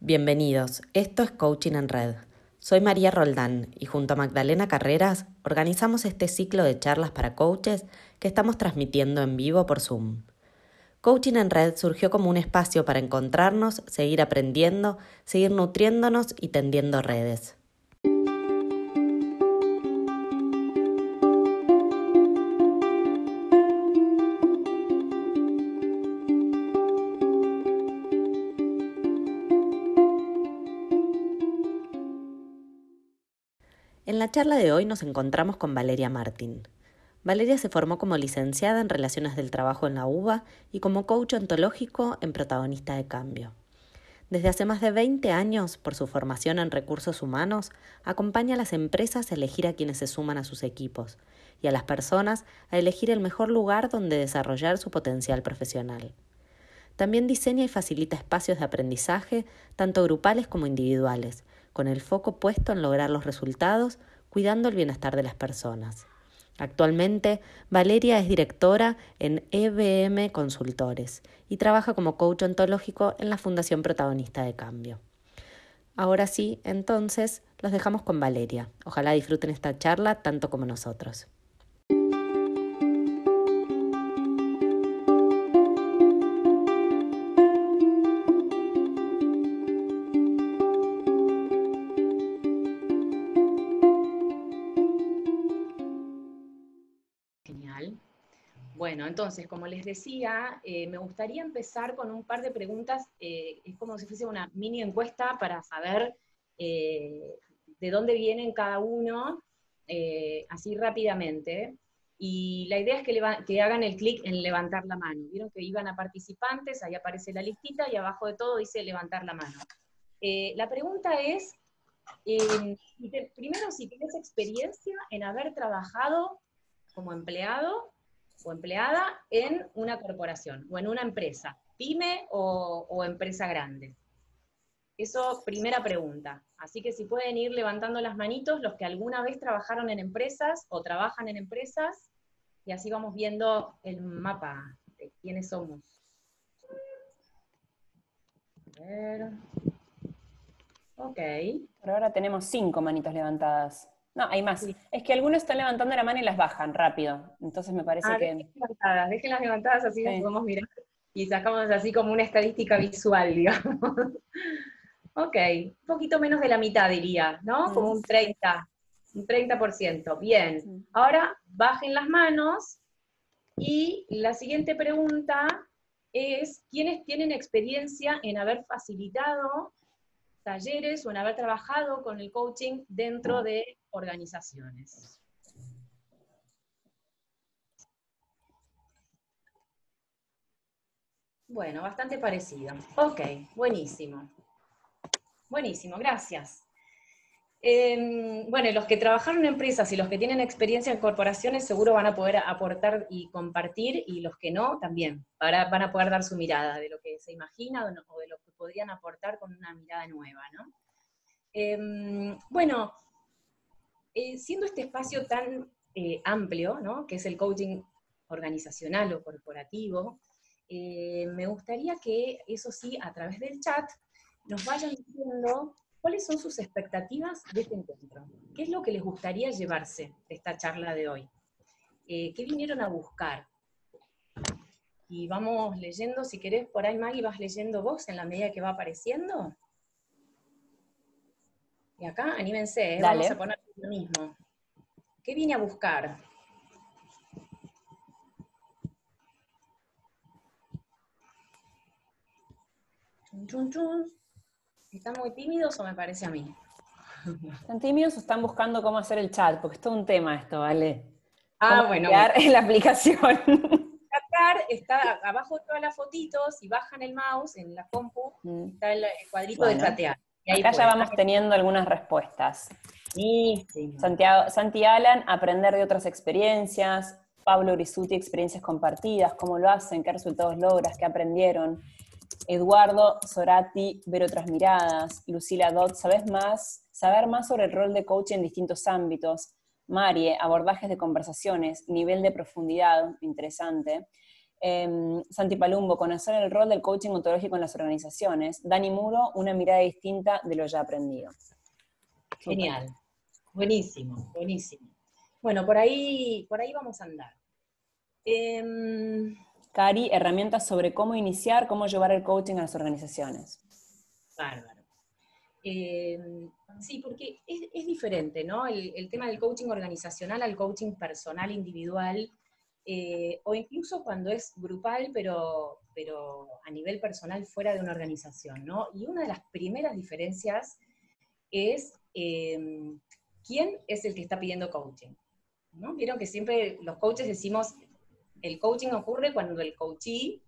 Bienvenidos, esto es Coaching en Red. Soy María Roldán y junto a Magdalena Carreras organizamos este ciclo de charlas para coaches que estamos transmitiendo en vivo por Zoom. Coaching en Red surgió como un espacio para encontrarnos, seguir aprendiendo, seguir nutriéndonos y tendiendo redes. En la charla de hoy nos encontramos con Valeria Martín. Valeria se formó como licenciada en Relaciones del Trabajo en la UBA y como coach ontológico en Protagonista de Cambio. Desde hace más de 20 años, por su formación en recursos humanos, acompaña a las empresas a elegir a quienes se suman a sus equipos y a las personas a elegir el mejor lugar donde desarrollar su potencial profesional. También diseña y facilita espacios de aprendizaje, tanto grupales como individuales, con el foco puesto en lograr los resultados, cuidando el bienestar de las personas. Actualmente, Valeria es directora en EBM Consultores y trabaja como coach ontológico en la Fundación Protagonista de Cambio. Ahora sí, entonces, los dejamos con Valeria. Ojalá disfruten esta charla tanto como nosotros. Entonces, como les decía, eh, me gustaría empezar con un par de preguntas. Eh, es como si fuese una mini encuesta para saber eh, de dónde vienen cada uno, así rápidamente. Y la idea es que, que hagan el clic en levantar la mano. Vieron que iban a participantes, ahí aparece la listita y abajo de todo dice levantar la mano. la pregunta es, primero, si tienes experiencia en haber trabajado como empleado o empleada en una corporación o en una empresa, pyme o, empresa grande. Eso, primera pregunta. Así que si pueden ir levantando las manitos los que alguna vez trabajaron en empresas o trabajan en empresas, y así vamos viendo el mapa de quiénes somos. A ver. Ok. Por ahora tenemos cinco manitos levantadas. No, hay más. Es que algunos están levantando la mano y las bajan rápido. Entonces me parece ah, que. Dejen levantadas, dejen las levantadas así las podemos mirar y sacamos así como una estadística visual, digamos. ok, un poquito menos de la mitad diría, ¿no? Como un 30, un 30%. Bien. Ahora bajen las manos y la siguiente pregunta es: ¿quiénes tienen experiencia en haber facilitado talleres o en haber trabajado con el coaching dentro de organizaciones. Bueno, bastante parecido. Ok, buenísimo. Buenísimo, gracias. Em, bueno, los que trabajaron en empresas y los que tienen experiencia en corporaciones seguro van a poder aportar y compartir, y los que no también van a poder dar su mirada de lo que se imagina o, de lo que podrían aportar con una mirada nueva, ¿no? Em, bueno, eh, siendo este espacio tan eh, amplio, ¿no? que es el coaching organizacional o corporativo, eh, me gustaría que, eso sí, a través del chat, nos vayan diciendo cuáles son sus expectativas de este encuentro. ¿Qué es lo que les gustaría llevarse de esta charla de hoy? ¿Qué vinieron a buscar? Y vamos leyendo, si querés, por ahí Maggie, vas leyendo vos en la medida que va apareciendo. Y acá, anímense, ¿eh? vamos a poner lo mismo. ¿Qué vine a buscar? ¿Están muy tímidos o me parece a mí? ¿Están tímidos o están buscando cómo hacer el chat? Porque es todo un tema esto, ¿vale? Ah, bueno. en la aplicación. Está abajo de todas las fotitos y bajan el mouse en la compu, mm. está el, cuadrito de chatear. Acá ya vamos teniendo algunas respuestas. Santiago, Santi Alan, aprender de otras experiencias. Pablo Grisuti, experiencias compartidas, cómo lo hacen, qué resultados logras, qué aprendieron. Eduardo Sorati, ver otras miradas. Lucila Dot, ¿sabes más? Saber más sobre el rol de coach en distintos ámbitos. Marie, abordajes de conversaciones, nivel de profundidad, interesante. Em, Santi Palumbo, conocer el rol del coaching ontológico en las organizaciones. Dani Muro, una mirada distinta de lo ya aprendido. Genial. Buenísimo, buenísimo. Bueno, por ahí, por ahí vamos a andar. Em, Cari, herramientas sobre cómo iniciar, cómo llevar el coaching a las organizaciones. Bárbaro. Em, sí, porque es, diferente, ¿no? El, tema del coaching organizacional al coaching personal, individual, eh, o incluso cuando es grupal, pero, pero a nivel personal fuera de una organización, ¿no? Y una de las primeras diferencias es em, quién es el que está pidiendo coaching. ¿no? Vieron que siempre los coaches decimos el coaching ocurre cuando el coachee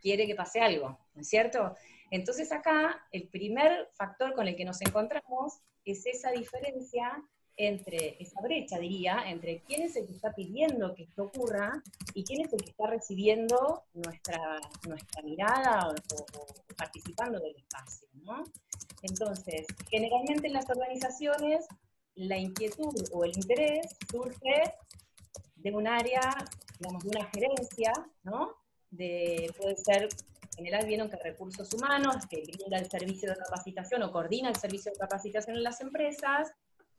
quiere que pase algo, ¿no es cierto? Entonces acá el primer factor con el que nos encontramos es esa diferencia entre, esa brecha diría, entre quién es el que está pidiendo que esto ocurra y quién es el que está recibiendo nuestra, nuestra mirada o, participando del espacio, ¿no? Entonces, generalmente en las organizaciones la inquietud o el interés surge de un área digamos, de una gerencia, ¿no? De, puede ser, en general vieron que recursos humanos, que brinda el servicio de capacitación o coordina el servicio de capacitación en las empresas,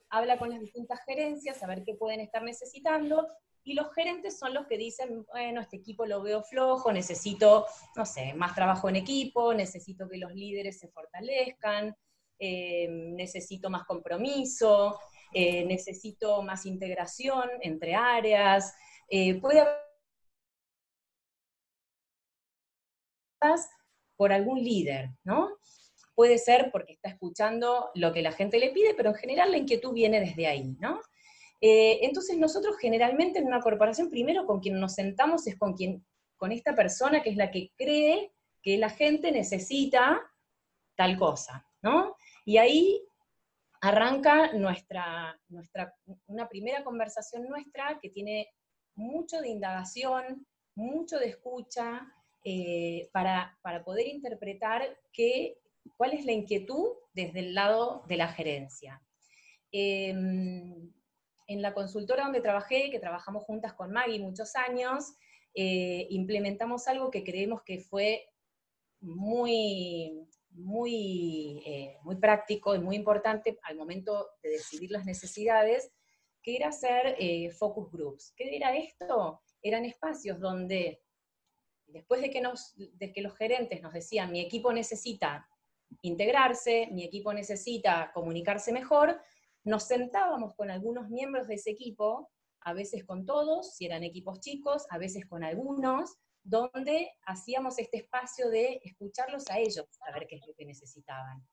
habla con las distintas gerencias a ver qué pueden estar necesitando, y los gerentes son los que dicen, bueno, este equipo lo veo flojo, necesito, no sé, más trabajo en equipo, necesito que los líderes se fortalezcan, eh, necesito más compromiso, eh, necesito más integración entre áreas, eh, puede haber por algún líder, ¿no? Puede ser porque está escuchando lo que la gente le pide, pero en general la inquietud viene desde ahí, ¿no? Eh, entonces nosotros generalmente en una corporación, primero con quien nos sentamos es con, quien, con esta persona que es la que cree que la gente necesita tal cosa, ¿no? Y ahí arranca nuestra, nuestra, una primera conversación nuestra que tiene mucho de indagación, mucho de escucha, eh, para, poder interpretar qué, cuál es la inquietud desde el lado de la gerencia. Em, en la consultora donde trabajé, que trabajamos juntas con Maggie muchos años, eh, implementamos algo que creemos que fue muy, muy, eh, muy práctico y muy importante al momento de decidir las necesidades, que era hacer eh, focus groups. ¿Qué era esto? Eran espacios donde, después de que, nos, de que los gerentes nos decían, mi equipo necesita integrarse, mi equipo necesita comunicarse mejor, nos sentábamos con algunos miembros de ese equipo, a veces con todos, si eran equipos chicos, a veces con algunos, donde hacíamos este espacio de escucharlos a ellos, saber qué es lo que necesitaban.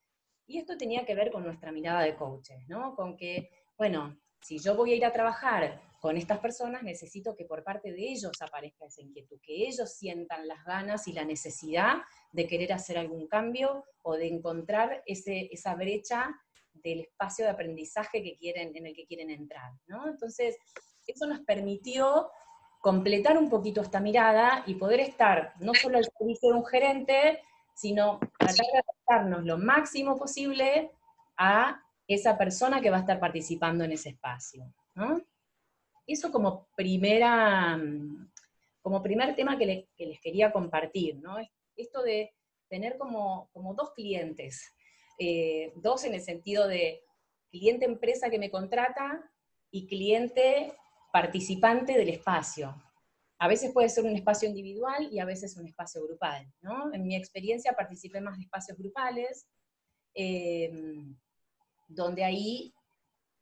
Y esto tenía que ver con nuestra mirada de coaches, ¿no? Con que, bueno, si yo voy a ir a trabajar con estas personas, necesito que por parte de ellos aparezca esa inquietud, que ellos sientan las ganas y la necesidad de querer hacer algún cambio o de encontrar ese, esa brecha del espacio de aprendizaje que quieren, en el que quieren entrar. Entonces, eso nos permitió completar un poquito esta mirada y poder estar no solo al servicio de un gerente, sino tratar de adaptarnos lo máximo posible a esa persona que va a estar participando en ese espacio. Eso como, primera, como primer tema que, les quería compartir, ¿no? esto de tener como, como dos clientes, eh, dos en el sentido de cliente empresa que me contrata y cliente participante del espacio. A veces puede ser un espacio individual y a veces un espacio grupal. En mi experiencia participé más de espacios grupales. Eh, donde ahí,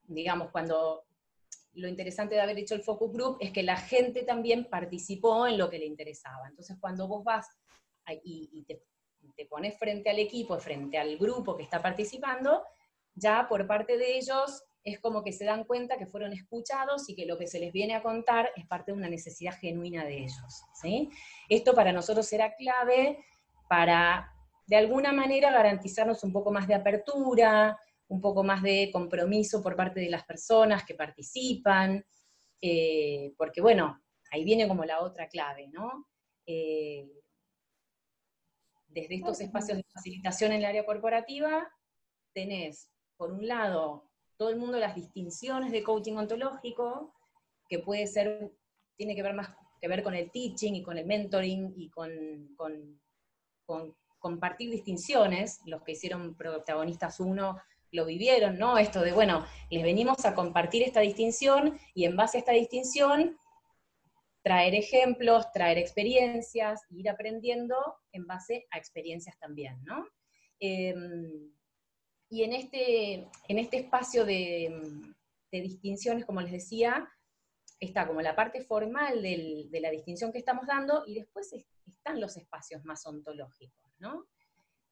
digamos, cuando lo interesante de haber hecho el focus group es que la gente también participó en lo que le interesaba. Entonces, cuando vos vas y, te, pones frente al equipo, frente al grupo que está participando, ya por parte de ellos es como que se dan cuenta que fueron escuchados y que lo que se les viene a contar es parte de una necesidad genuina de ellos. ¿sí? Esto para nosotros era clave para, de alguna manera, garantizarnos un poco más de apertura, un poco más de compromiso por parte de las personas que participan, eh, porque bueno, ahí viene como la otra clave, ¿no? Eh, desde estos espacios de facilitación en el área corporativa, tenés, por un lado, todo el mundo las distinciones de coaching ontológico, que puede ser, tiene que ver más que ver con el teaching y con el mentoring y con, compartir distinciones, los que hicieron protagonistas uno lo vivieron, ¿no? Esto de, bueno, les venimos a compartir esta distinción y en base a esta distinción traer ejemplos, traer experiencias, ir aprendiendo en base a experiencias también, ¿no? Em, y en este, en este espacio de, distinciones, como les decía, está como la parte formal de la distinción que estamos dando y después están los espacios más ontológicos, ¿no?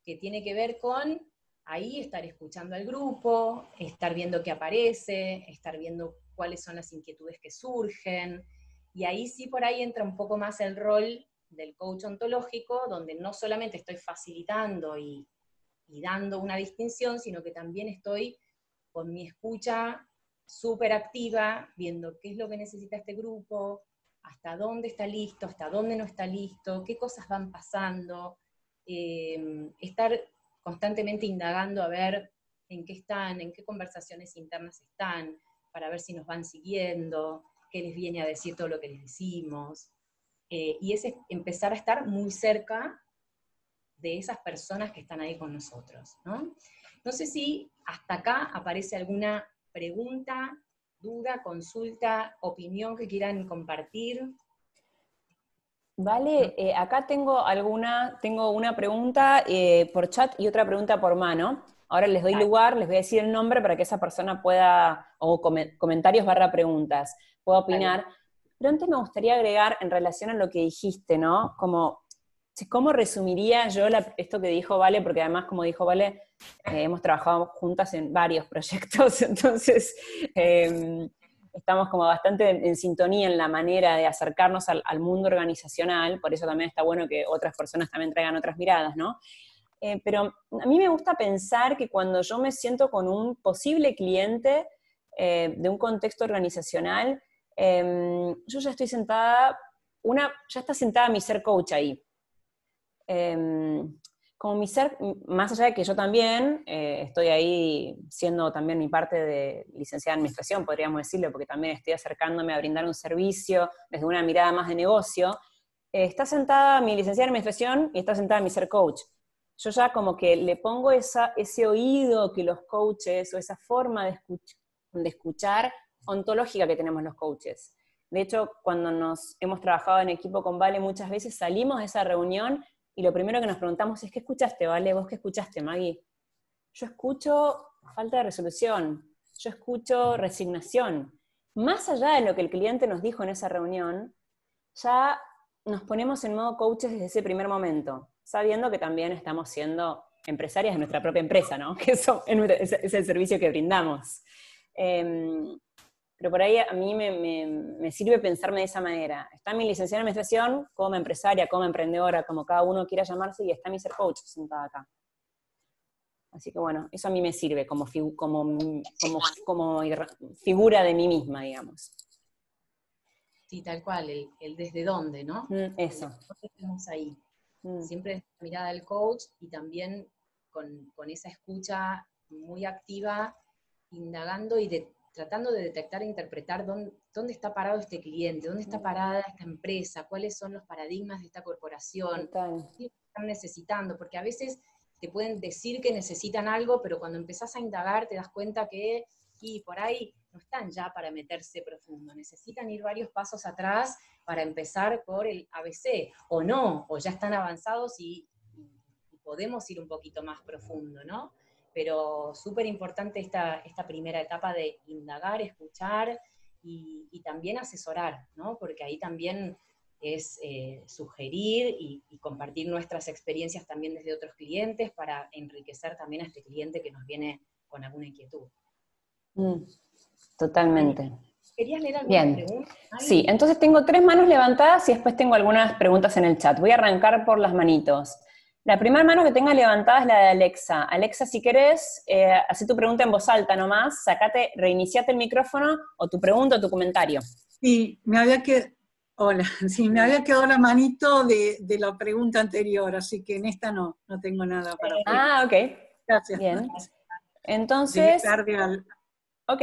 Que tiene que ver con ahí estar escuchando al grupo, estar viendo qué aparece, estar viendo cuáles son las inquietudes que surgen, y ahí sí por ahí entra un poco más el rol del coach ontológico, donde no solamente estoy facilitando y, dando una distinción, sino que también estoy con mi escucha súper activa, viendo qué es lo que necesita este grupo, hasta dónde está listo, hasta dónde no está listo, qué cosas van pasando, eh, estar constantemente indagando a ver en qué están, en qué conversaciones internas están, para ver si nos van siguiendo, qué les viene a decir todo lo que les decimos. Eh, y es empezar a estar muy cerca de esas personas que están ahí con nosotros. ¿no? no sé si hasta acá aparece alguna pregunta, duda, consulta, opinión que quieran compartir. Vale, eh, acá tengo alguna, tengo una pregunta eh, por chat y otra pregunta por mano. Ahora les doy lugar, les voy a decir el nombre para que esa persona pueda, o comentarios barra preguntas puedo opinar. Pero antes me gustaría agregar en relación a lo que dijiste, ¿no? Como, ¿cómo resumiría yo esto que dijo Vale? Porque además, como dijo Vale, eh, hemos trabajado juntas en varios proyectos, entonces em, estamos como bastante en, sintonía en la manera de acercarnos al, mundo organizacional, por eso también está bueno que otras personas también traigan otras miradas, ¿no? Eh, pero a mí me gusta pensar que cuando yo me siento con un posible cliente eh, de un contexto organizacional, Em, yo ya estoy sentada, una, ya está sentada mi ser coach ahí. Em, como mi ser, más allá de que yo también eh, estoy ahí siendo también mi parte de licenciada en administración, podríamos decirlo, porque también estoy acercándome a brindar un servicio desde una mirada más de negocio, eh, está sentada mi licenciada en administración y está sentada mi ser coach. Yo ya como que le pongo ese oído que los coaches o esa forma de, de escuchar ontológica que tenemos los coaches. De hecho, cuando nos hemos trabajado en equipo con Vale muchas veces salimos de esa reunión y lo primero que nos preguntamos es, ¿qué escuchaste, Vale? ¿Vos qué escuchaste, Maggie? Yo escucho falta de resolución, yo escucho resignación. Más allá de lo que el cliente nos dijo en esa reunión, ya nos ponemos en modo coaches desde ese primer momento, sabiendo que también estamos siendo empresarias de nuestra propia empresa, ¿no? Que eso es el servicio que brindamos. Em, pero por ahí a mí me, sirve pensarme de esa manera. Está mi licenciada en administración como empresaria, como emprendedora, como cada uno quiera llamarse, y está mi ser coach sentada acá. Así que bueno, eso a mí me sirve como, como, como, figura de mí misma, digamos. Sí, tal cual, el, desde dónde, ¿no? Mm, eso. Estamos ahí. Mm. Siempre la mirada del coach y también con, con esa escucha muy activa, indagando y de, tratando de detectar e interpretar dónde, dónde, está parado este cliente, dónde está parada esta empresa, cuáles son los paradigmas de esta corporación, qué están necesitando, porque a veces te pueden decir que necesitan algo, pero cuando empezás a indagar te das cuenta que y por ahí no están ya para meterse profundo, necesitan ir varios pasos atrás para empezar por el ABC, o no, o ya están avanzados y, y podemos ir un poquito más profundo, ¿no? Pero súper importante esta, esta primera etapa de indagar, escuchar y, también asesorar, ¿no? Porque ahí también es eh, sugerir y, compartir nuestras experiencias también desde otros clientes para enriquecer también a este cliente que nos viene con alguna inquietud. Mm, totalmente. ¿Querías leer alguna Bien. pregunta? Sí, entonces tengo tres manos levantadas y después tengo algunas preguntas en el chat. Voy a arrancar por las manitos. La primera mano que tenga levantada es la de Alexa. Alexa, si querés, eh, hace tu pregunta en voz alta nomás, sacate, reiniciate el micrófono o tu pregunta o tu comentario. Sí, me había que... Hola, sí, me había quedado la manito de, la pregunta anterior, así que en esta no, no tengo nada para Ah, ok. Gracias. Bien. Entonces... Ok.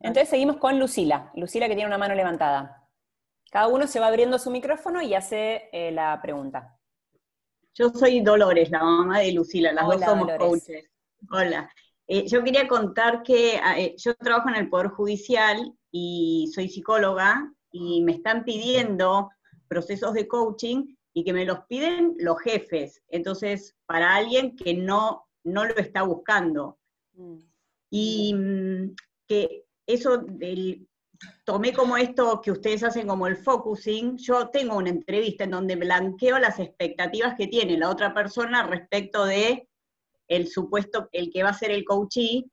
Entonces seguimos con Lucila. Lucila que tiene una mano levantada. Cada uno se va abriendo su micrófono y hace eh, la pregunta. Yo soy Dolores, la mamá de Lucila, las dos somos coaches. Hola. Eh, yo quería contar que ah, eh, yo trabajo en el Poder Judicial y soy psicóloga y me están pidiendo procesos de coaching y que me los piden los jefes. Entonces, para alguien que no, no lo está buscando. Mm. Y mm, que eso del, tomé como esto que ustedes hacen como el focusing, yo tengo una entrevista en donde blanqueo las expectativas que tiene la otra persona respecto de el supuesto, el que va a ser el coachee,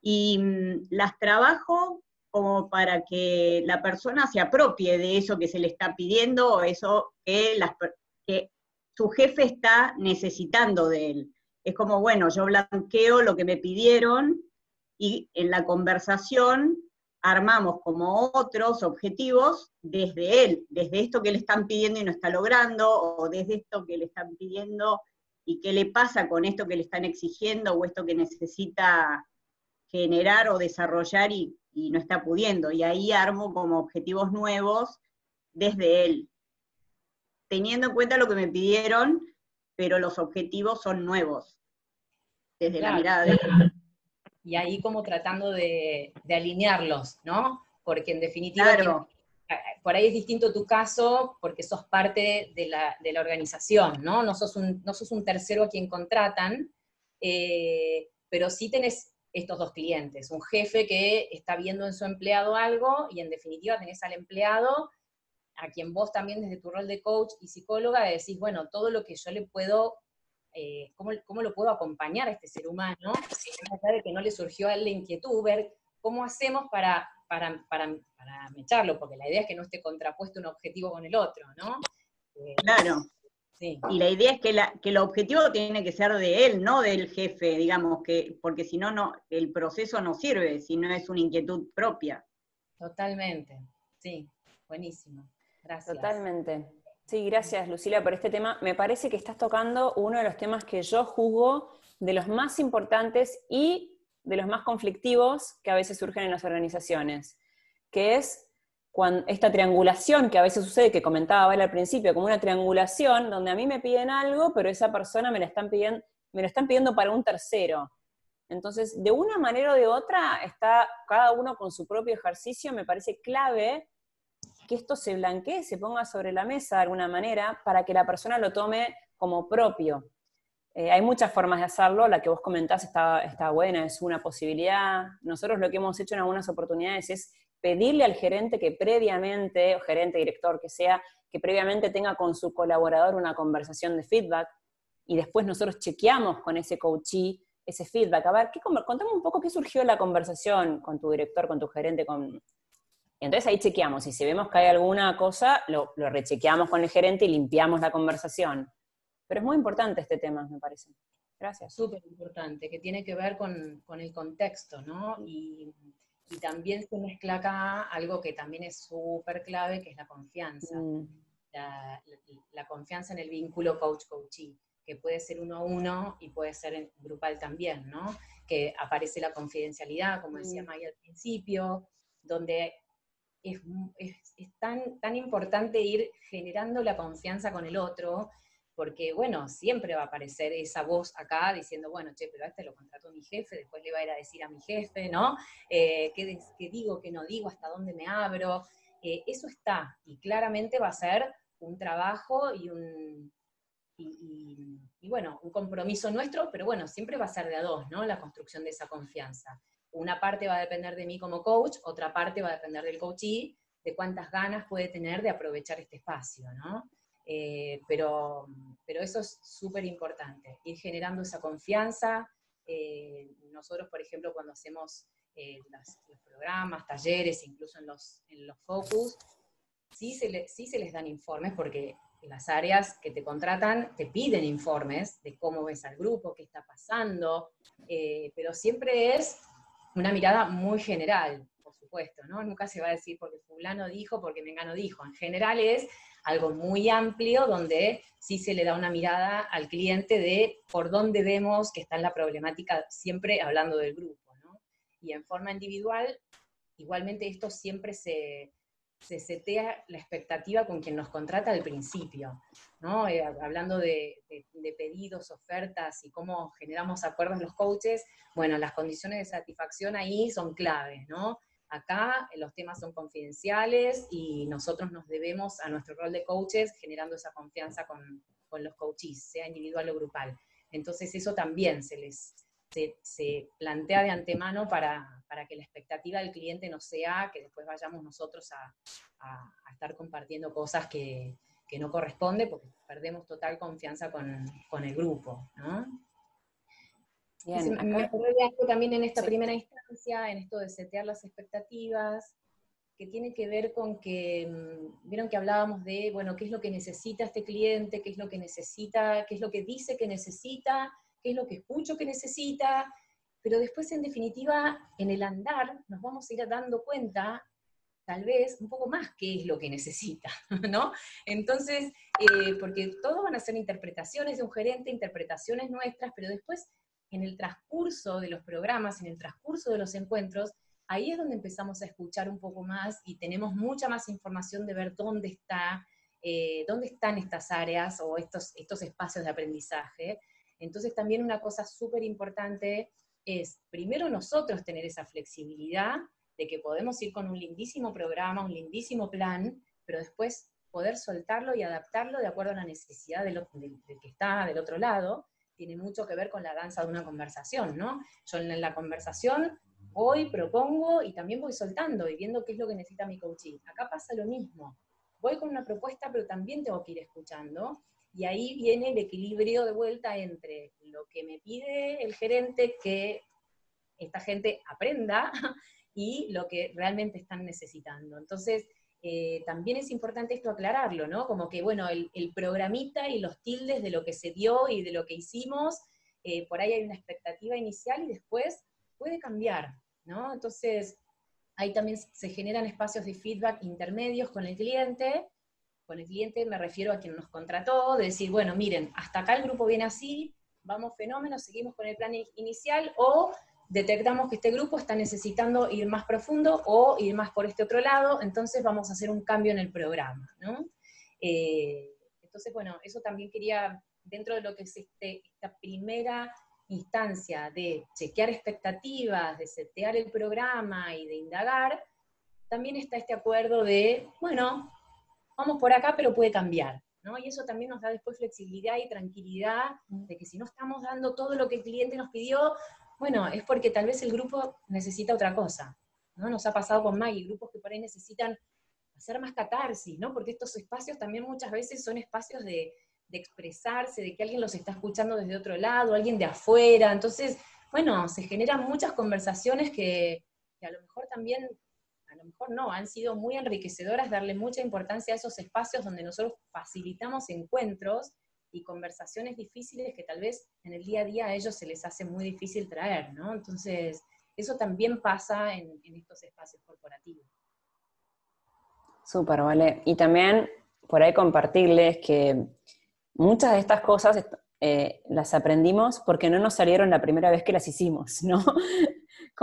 y mm, las trabajo como para que la persona se apropie de eso que se le está pidiendo o eso que, que su jefe está necesitando de él. Es como, bueno, yo blanqueo lo que me pidieron y en la conversación armamos como otros objetivos desde él, desde esto que le están pidiendo y no está logrando, o desde esto que le están pidiendo y qué le pasa con esto que le están exigiendo o esto que necesita generar o desarrollar y, no está pudiendo. Y ahí armo como objetivos nuevos desde él, teniendo en cuenta lo que me pidieron, pero los objetivos son nuevos, desde la mirada de él y ahí como tratando de, alinearlos, ¿no? Porque en definitiva, por ahí es distinto tu caso porque sos parte de la, organización, ¿no? No sos, un, no sos un tercero a quien contratan, eh, pero sí tenés estos dos clientes, un jefe que está viendo en su empleado algo y en definitiva tenés al empleado a quien vos también desde tu rol de coach y psicóloga decís, bueno, todo lo que yo le puedo eh, ¿cómo, lo puedo acompañar a este ser humano, a de que no le surgió a él la inquietud, ver cómo hacemos para, para, para, para mecharlo, porque la idea es que no esté contrapuesto un objetivo con el otro, ¿no? Eh, claro. Sí. Y la idea es que, la, que el objetivo tiene que ser de él, no del jefe, digamos, que, porque si no, no, el proceso no sirve, si no es una inquietud propia. Totalmente, sí, buenísimo. Gracias. Totalmente. Sí, gracias Lucila por este tema. Me parece que estás tocando uno de los temas que yo juzgo de los más importantes y de los más conflictivos que a veces surgen en las organizaciones, que es cuando, esta triangulación que a veces sucede, que comentaba Val al principio, como una triangulación donde a mí me piden algo, pero esa persona me, la están pidiendo, me lo están pidiendo para un tercero. Entonces, de una manera o de otra, está cada uno con su propio ejercicio, me parece clave que esto se blanquee, se ponga sobre la mesa de alguna manera para que la persona lo tome como propio. Eh, hay muchas formas de hacerlo, la que vos comentás está, está buena, es una posibilidad. Nosotros lo que hemos hecho en algunas oportunidades es pedirle al gerente que previamente, o gerente, director, que sea, que previamente tenga con su colaborador una conversación de feedback y después nosotros chequeamos con ese coachee ese feedback. A ver, ¿qué, contame un poco qué surgió la conversación con tu director, con tu gerente, con, entonces ahí chequeamos, y si vemos que hay alguna cosa, lo, rechequeamos con el gerente y limpiamos la conversación. Pero es muy importante este tema, me parece. Gracias. Súper importante, que tiene que ver con, el contexto, ¿no? Y, también se mezcla acá algo que también es súper clave, que es la confianza. Mm. La, confianza en el vínculo coach-coachee, que puede ser uno a uno y puede ser grupal también, ¿no? Que aparece la confidencialidad, como decía mm. Maya al principio, donde es, tan, tan importante ir generando la confianza con el otro, porque bueno, siempre va a aparecer esa voz acá diciendo, bueno, che, pero a este lo contrató mi jefe, después le va a ir a decir a mi jefe, ¿no? Eh, ¿qué, digo, qué no digo, hasta dónde me abro? Eh, eso está, y claramente va a ser un trabajo y un, y, bueno, un compromiso nuestro, pero bueno, siempre va a ser de a dos, ¿no? La construcción de esa confianza una parte va a depender de mí como coach, otra parte va a depender del coachee, de cuántas ganas puede tener de aprovechar este espacio, ¿no? Eh, pero, pero eso es súper importante, ir generando esa confianza. Eh, nosotros, por ejemplo, cuando hacemos eh, los programas, talleres, incluso en los, en los focus, sí se, sí se les dan informes porque las áreas que te contratan te piden informes de cómo ves al grupo, qué está pasando, pero siempre es una mirada muy general, por supuesto, ¿no? Nunca se va a decir porque fulano dijo, porque mengano dijo. En general es algo muy amplio donde sí se le da una mirada al cliente de por dónde vemos que está en la problemática, siempre hablando del grupo. Y en forma individual, igualmente esto siempre se, se setea la expectativa con quien nos contrata al principio, ¿no? Eh, hablando de, pedidos, ofertas y cómo generamos acuerdos los coaches, bueno, las condiciones de satisfacción ahí son claves, ¿no? Acá los temas son confidenciales y nosotros nos debemos a nuestro rol de coaches generando esa confianza con, con los coaches, sea individual o grupal. Entonces eso también se les, se, plantea de antemano para, que la expectativa del cliente no sea que después vayamos nosotros a, estar compartiendo cosas que, no corresponde porque perdemos total confianza con, el grupo. me acordé de algo también en esta primera instancia, en esto de setear las expectativas, que tiene que ver con que, mm, vieron que hablábamos de, bueno, qué es lo que necesita este cliente, qué es lo que necesita, qué es lo que dice que necesita, qué es lo que escucho que necesita, pero después en definitiva en el andar nos vamos a ir dando cuenta tal vez un poco más qué es lo que necesita, ¿no? Entonces, eh, porque todo van a ser interpretaciones de un gerente, interpretaciones nuestras, pero después en el transcurso de los programas, en el transcurso de los encuentros, ahí es donde empezamos a escuchar un poco más y tenemos mucha más información de ver dónde está, eh, dónde están estas áreas o estos, estos espacios de aprendizaje. Entonces también una cosa súper importante es, primero nosotros tener esa flexibilidad de que podemos ir con un lindísimo programa, un lindísimo plan, pero después poder soltarlo y adaptarlo de acuerdo a la necesidad del, que está del otro lado, tiene mucho que ver con la danza de una conversación, ¿no? Yo en la conversación voy, propongo y también voy soltando y viendo qué es lo que necesita mi coaching. Acá pasa lo mismo. Voy con una propuesta, pero también tengo que ir escuchando y ahí viene el equilibrio de vuelta entre lo que me pide el gerente que esta gente aprenda y lo que realmente están necesitando. Entonces, eh, también es importante esto aclararlo, ¿no? Como que, bueno, el, programita y los tildes de lo que se dio y de lo que hicimos, eh, por ahí hay una expectativa inicial y después puede cambiar, ¿no? Entonces, ahí también se generan espacios de feedback intermedios con el cliente con el cliente me refiero a quien nos contrató, de decir, bueno, miren, hasta acá el grupo viene así, vamos fenómenos, seguimos con el plan inicial, o detectamos que este grupo está necesitando ir más profundo o ir más por este otro lado, entonces vamos a hacer un cambio en el programa. Eh, entonces, bueno, eso también quería, dentro de lo que es este, esta primera instancia de chequear expectativas, de setear el programa y de indagar, también está este acuerdo de, bueno, vamos por acá, pero puede cambiar. ¿no? Y eso también nos da después flexibilidad y tranquilidad de que si no estamos dando todo lo que el cliente nos pidió, bueno, es porque tal vez el grupo necesita otra cosa. ¿no? Nos ha pasado con Maggie, grupos que por ahí necesitan hacer más catarsis, ¿no? Porque estos espacios también muchas veces son espacios de, expresarse, de que alguien los está escuchando desde otro lado, alguien de afuera. Entonces, bueno, se generan muchas conversaciones que, que a lo mejor también a lo mejor no, han sido muy enriquecedoras darle mucha importancia a esos espacios donde nosotros facilitamos encuentros y conversaciones difíciles que tal vez en el día a día a ellos se les hace muy difícil traer, ¿no? Entonces, eso también pasa en, estos espacios corporativos. Súper, vale. Y también por ahí compartirles que muchas de estas cosas eh, las aprendimos porque no nos salieron la primera vez que las hicimos, ¿no?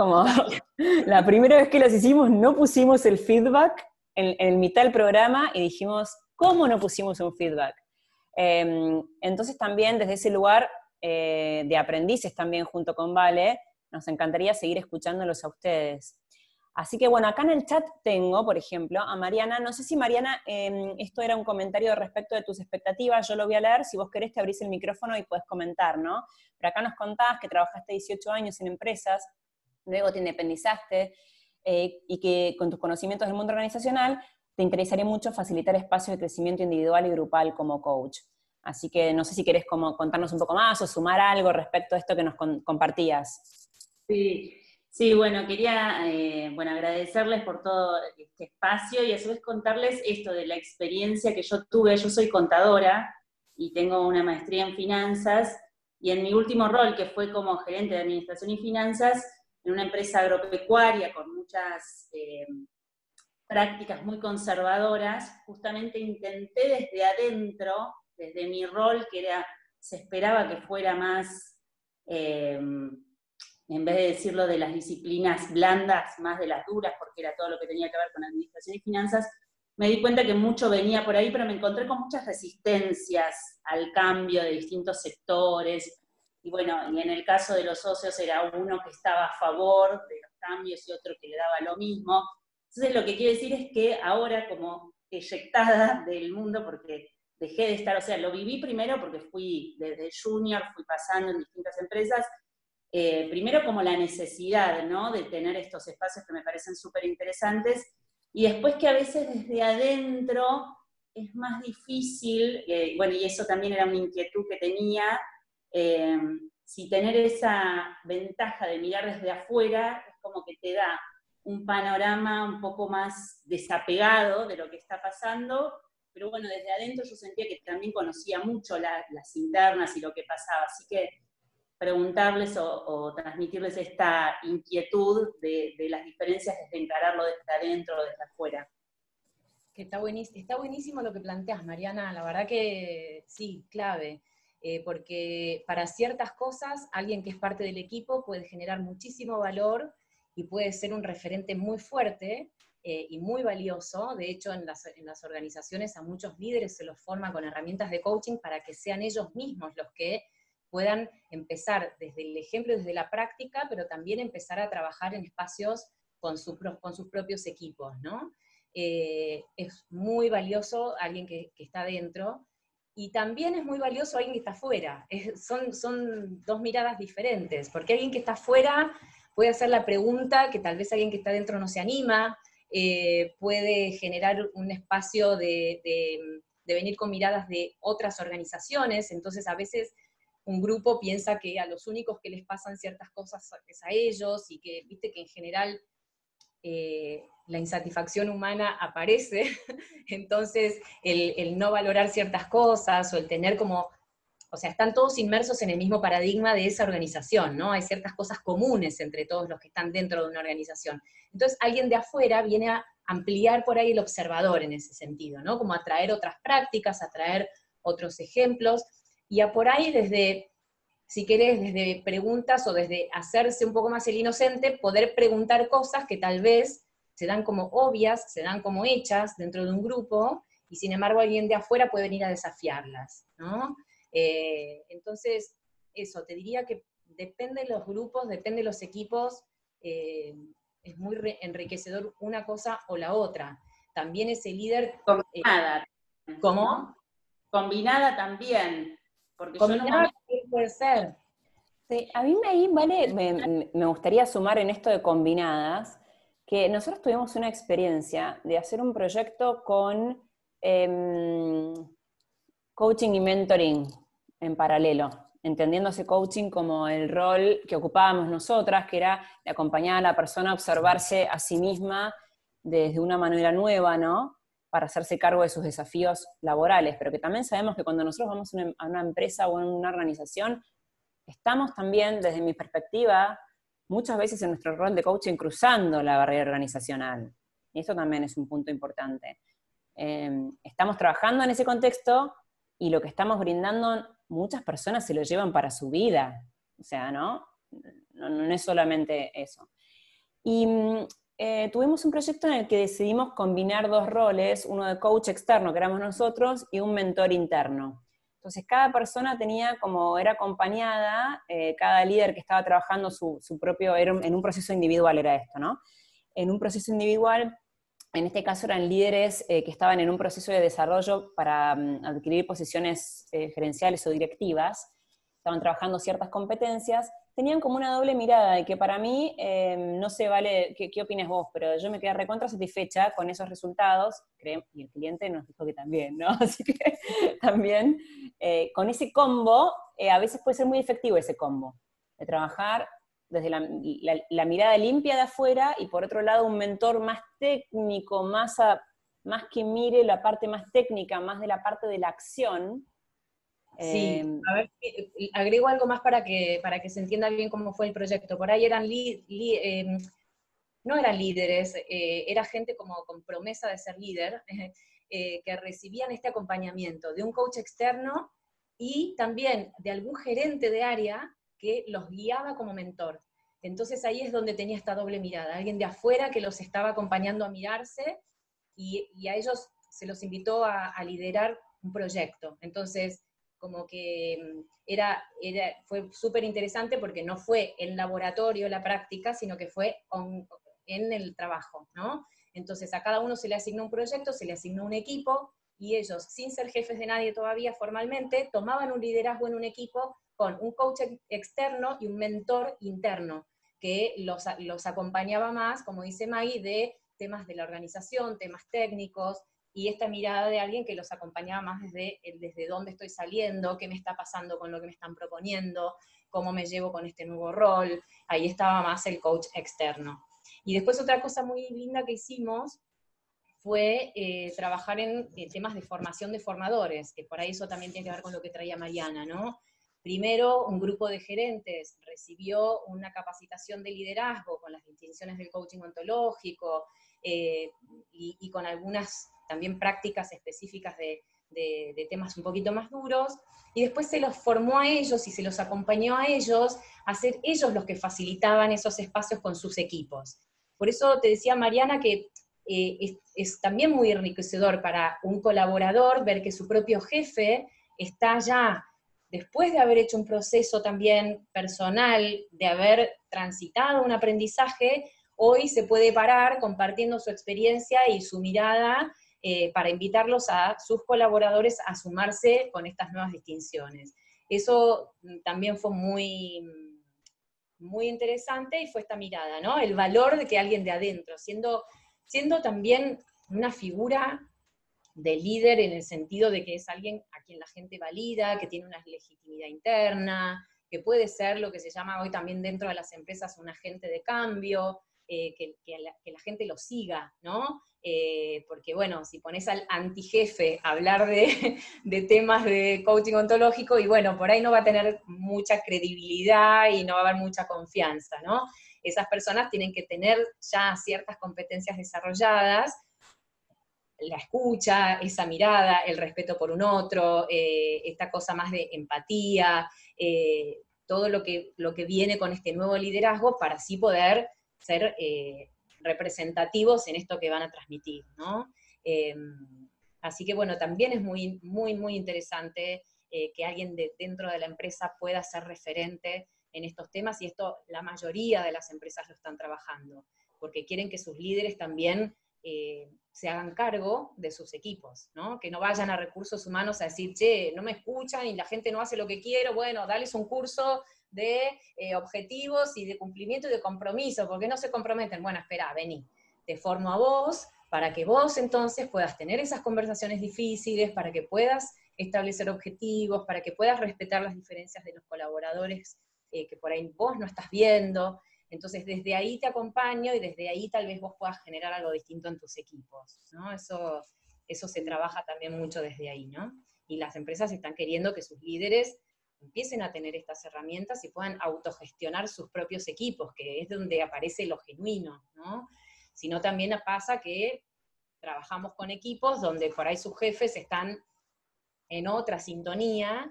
Como la primera vez que las hicimos no pusimos el feedback en, en mitad del programa y dijimos, ¿cómo no pusimos un feedback? Em, entonces también desde ese lugar eh, de aprendices también junto con Vale, nos encantaría seguir escuchándolos a ustedes. Así que bueno, acá en el chat tengo, por ejemplo, a Mariana. No sé si Mariana, em, esto era un comentario respecto de tus expectativas, yo lo voy a leer. Si vos querés, te abrís el micrófono y puedes comentar, ¿no? Pero acá nos contás que trabajaste 18 años en empresas, luego te independizaste eh, y que con tus conocimientos del mundo organizacional te interesaría mucho facilitar espacios de crecimiento individual y grupal como coach. Así que no sé si querés como contarnos un poco más o sumar algo respecto a esto que nos compartías. Sí, sí, bueno, quería eh, bueno, agradecerles por todo este espacio y a su vez contarles esto de la experiencia que yo tuve. Yo soy contadora y tengo una maestría en finanzas y en mi último rol, que fue como gerente de administración y finanzas, en una empresa agropecuaria con muchas eh, prácticas muy conservadoras, justamente intenté desde adentro, desde mi rol, que era, se esperaba que fuera más, eh, en vez de decirlo de las disciplinas blandas, más de las duras, porque era todo lo que tenía que ver con administración y finanzas, me di cuenta que mucho venía por ahí, pero me encontré con muchas resistencias al cambio de distintos sectores. Y bueno, y en el caso de los socios era uno que estaba a favor de los cambios y otro que le daba lo mismo. Entonces lo que quiero decir es que ahora como eyectada del mundo, porque dejé de estar, o sea, lo viví primero porque fui desde junior, fui pasando en distintas empresas, eh, primero como la necesidad, ¿no? De tener estos espacios que me parecen súper interesantes, y después que a veces desde adentro es más difícil, eh, bueno, y eso también era una inquietud que tenía, eh, si tener esa ventaja de mirar desde afuera es como que te da un panorama un poco más desapegado de lo que está pasando, pero bueno, desde adentro yo sentía que también conocía mucho las internas y lo que pasaba, así que preguntarles o, transmitirles esta inquietud de, las diferencias desde encararlo desde adentro o desde afuera. Que está buenísimo lo que planteas, Mariana, la verdad que sí, clave. Eh, porque para ciertas cosas alguien que es parte del equipo puede generar muchísimo valor y puede ser un referente muy fuerte eh, y muy valioso. De hecho, en las, en las organizaciones a muchos líderes se los forma con herramientas de coaching para que sean ellos mismos los que puedan empezar desde el ejemplo, desde la práctica, pero también empezar a trabajar en espacios con, con sus propios equipos, ¿no? Eh, es muy valioso alguien que, está dentro y también es muy valioso alguien que está afuera. son, son dos miradas diferentes, porque alguien que está afuera puede hacer la pregunta que tal vez alguien que está dentro no se anima, eh, puede generar un espacio de, de venir con miradas de otras organizaciones, entonces a veces un grupo piensa que a los únicos que les pasan ciertas cosas es a ellos y que, viste, que en general eh, la insatisfacción humana aparece, entonces el, no valorar ciertas cosas o el tener como, o sea, están todos inmersos en el mismo paradigma de esa organización, ¿no? Hay ciertas cosas comunes entre todos los que están dentro de una organización. Entonces alguien de afuera viene a ampliar por ahí el observador en ese sentido, ¿no? Como atraer otras prácticas, atraer otros ejemplos y a por ahí desde, si querés, desde preguntas o desde hacerse un poco más el inocente, poder preguntar cosas que tal vez se dan como obvias, se dan como hechas dentro de un grupo, y sin embargo alguien de afuera puede venir a desafiarlas, ¿no? Eh, entonces, eso, te diría que depende de los grupos, depende de los equipos, eh, es muy enriquecedor una cosa o la otra. También ese líder... Combinada. Eh, ¿Cómo? Combinada también. Porque puede ser. a mí me, vale, me, gustaría sumar en esto de combinadas, que nosotros tuvimos una experiencia de hacer un proyecto con em, coaching y mentoring en paralelo, entendiendo ese coaching como el rol que ocupábamos nosotras, que era acompañar a la persona a observarse a sí misma desde una manera nueva, ¿no? Para hacerse cargo de sus desafíos laborales, pero que también sabemos que cuando nosotros vamos a una empresa o a una organización, estamos también, desde mi perspectiva, muchas veces en nuestro rol de coaching cruzando la barrera organizacional. Y eso también es un punto importante. Em, estamos trabajando en ese contexto y lo que estamos brindando, muchas personas se lo llevan para su vida. O sea, ¿no? No, no es solamente eso. Y mm, eh, tuvimos un proyecto en el que decidimos combinar dos roles, uno de coach externo, que éramos nosotros, y un mentor interno. Entonces, cada persona tenía, como era acompañada, eh, cada líder que estaba trabajando su, propio, en un proceso individual era esto, ¿no? En un proceso individual, en este caso eran líderes eh, que estaban en un proceso de desarrollo para mm, adquirir posiciones gerenciales o directivas, estaban trabajando ciertas competencias, tenían como una doble mirada de que para mí, em, no se vale, ¿qué, ¿qué, opinas vos? Pero yo me quedé recontra satisfecha con esos resultados, y el cliente nos dijo que también, ¿no? Así que también, eh, con ese combo, eh, a veces puede ser muy efectivo ese combo, de trabajar desde la, mirada limpia de afuera y por otro lado un mentor más técnico, más, más que mire la parte más técnica, más de la parte de la acción, Sí, em, a ver, eh, agrego algo más para que, para que se entienda bien cómo fue el proyecto. Por ahí eran, em, no eran líderes, eh, era gente como con promesa de ser líder, eh, que recibían este acompañamiento de un coach externo y también de algún gerente de área que los guiaba como mentor. Entonces ahí es donde tenía esta doble mirada, alguien de afuera que los estaba acompañando a mirarse y, a ellos se los invitó a, liderar un proyecto. Entonces, como que mm, era, era fue súper interesante porque no fue el laboratorio la práctica, sino que fue en el trabajo, ¿no? Entonces a cada uno se le asignó un proyecto, se le asignó un equipo, y ellos, sin ser jefes de nadie todavía formalmente, tomaban un liderazgo en un equipo con un coach externo y un mentor interno, que los, los acompañaba más, como dice Maggie, de temas de la organización, temas técnicos, y esta mirada de alguien que los acompañaba más desde, desde dónde estoy saliendo, qué me está pasando con lo que me están proponiendo, cómo me llevo con este nuevo rol, ahí estaba más el coach externo. Y después otra cosa muy linda que hicimos fue eh, trabajar en temas de formación de formadores, que por ahí eso también tiene que ver con lo que traía Mariana, ¿no? Primero, un grupo de gerentes recibió una capacitación de liderazgo con las distinciones del coaching ontológico eh, y, con algunas también prácticas específicas de, temas un poquito más duros, y después se los formó a ellos y se los acompañó a ellos a ser ellos los que facilitaban esos espacios con sus equipos. Por eso te decía Mariana que eh, es, también muy enriquecedor para un colaborador ver que su propio jefe está ya, después de haber hecho un proceso también personal, de haber transitado un aprendizaje, hoy se puede parar compartiendo su experiencia y su mirada eh, para invitarlos a sus colaboradores a sumarse con estas nuevas distinciones. Eso mm, también fue muy, muy interesante y fue esta mirada, ¿no? El valor de que alguien de adentro, siendo siendo también una figura de líder en el sentido de que es alguien a quien la gente valida, que tiene una legitimidad interna, que puede ser lo que se llama hoy también dentro de las empresas un agente de cambio, eh, que, la, gente lo siga, ¿no? Eh, porque bueno, si pones al antijefe a hablar de, temas de coaching ontológico, y bueno, por ahí no va a tener mucha credibilidad y no va a haber mucha confianza, ¿no? esas personas tienen que tener ya ciertas competencias desarrolladas, la escucha, esa mirada, el respeto por un otro, eh, esta cosa más de empatía, todo lo que, lo que viene con este nuevo liderazgo para así poder ser eh, representativos en esto que van a transmitir, así que bueno, también es muy, muy, muy interesante que alguien de, dentro de la empresa pueda ser referente en estos temas y esto la mayoría de las empresas lo están trabajando, porque quieren que sus líderes también eh, se hagan cargo de sus equipos, ¿no? que no vayan a recursos humanos a decir, che, no me escuchan y la gente no hace lo que quiero, bueno, dales un curso de eh, objetivos y de cumplimiento y de compromiso, porque no se comprometen. Bueno, espera, vení, te formo a vos para que vos entonces puedas tener esas conversaciones difíciles, para que puedas establecer objetivos, para que puedas respetar las diferencias de los colaboradores eh, que por ahí vos no estás viendo. Entonces, desde ahí te acompaño y desde ahí tal vez vos puedas generar algo distinto en tus equipos, ¿no? Eso, eso se trabaja también mucho desde ahí, ¿no? Y las empresas están queriendo que sus líderes empiecen a tener estas herramientas y puedan autogestionar sus propios equipos, que es donde aparece lo genuino, ¿no? Sino también pasa que trabajamos con equipos donde por ahí sus jefes están en otra sintonía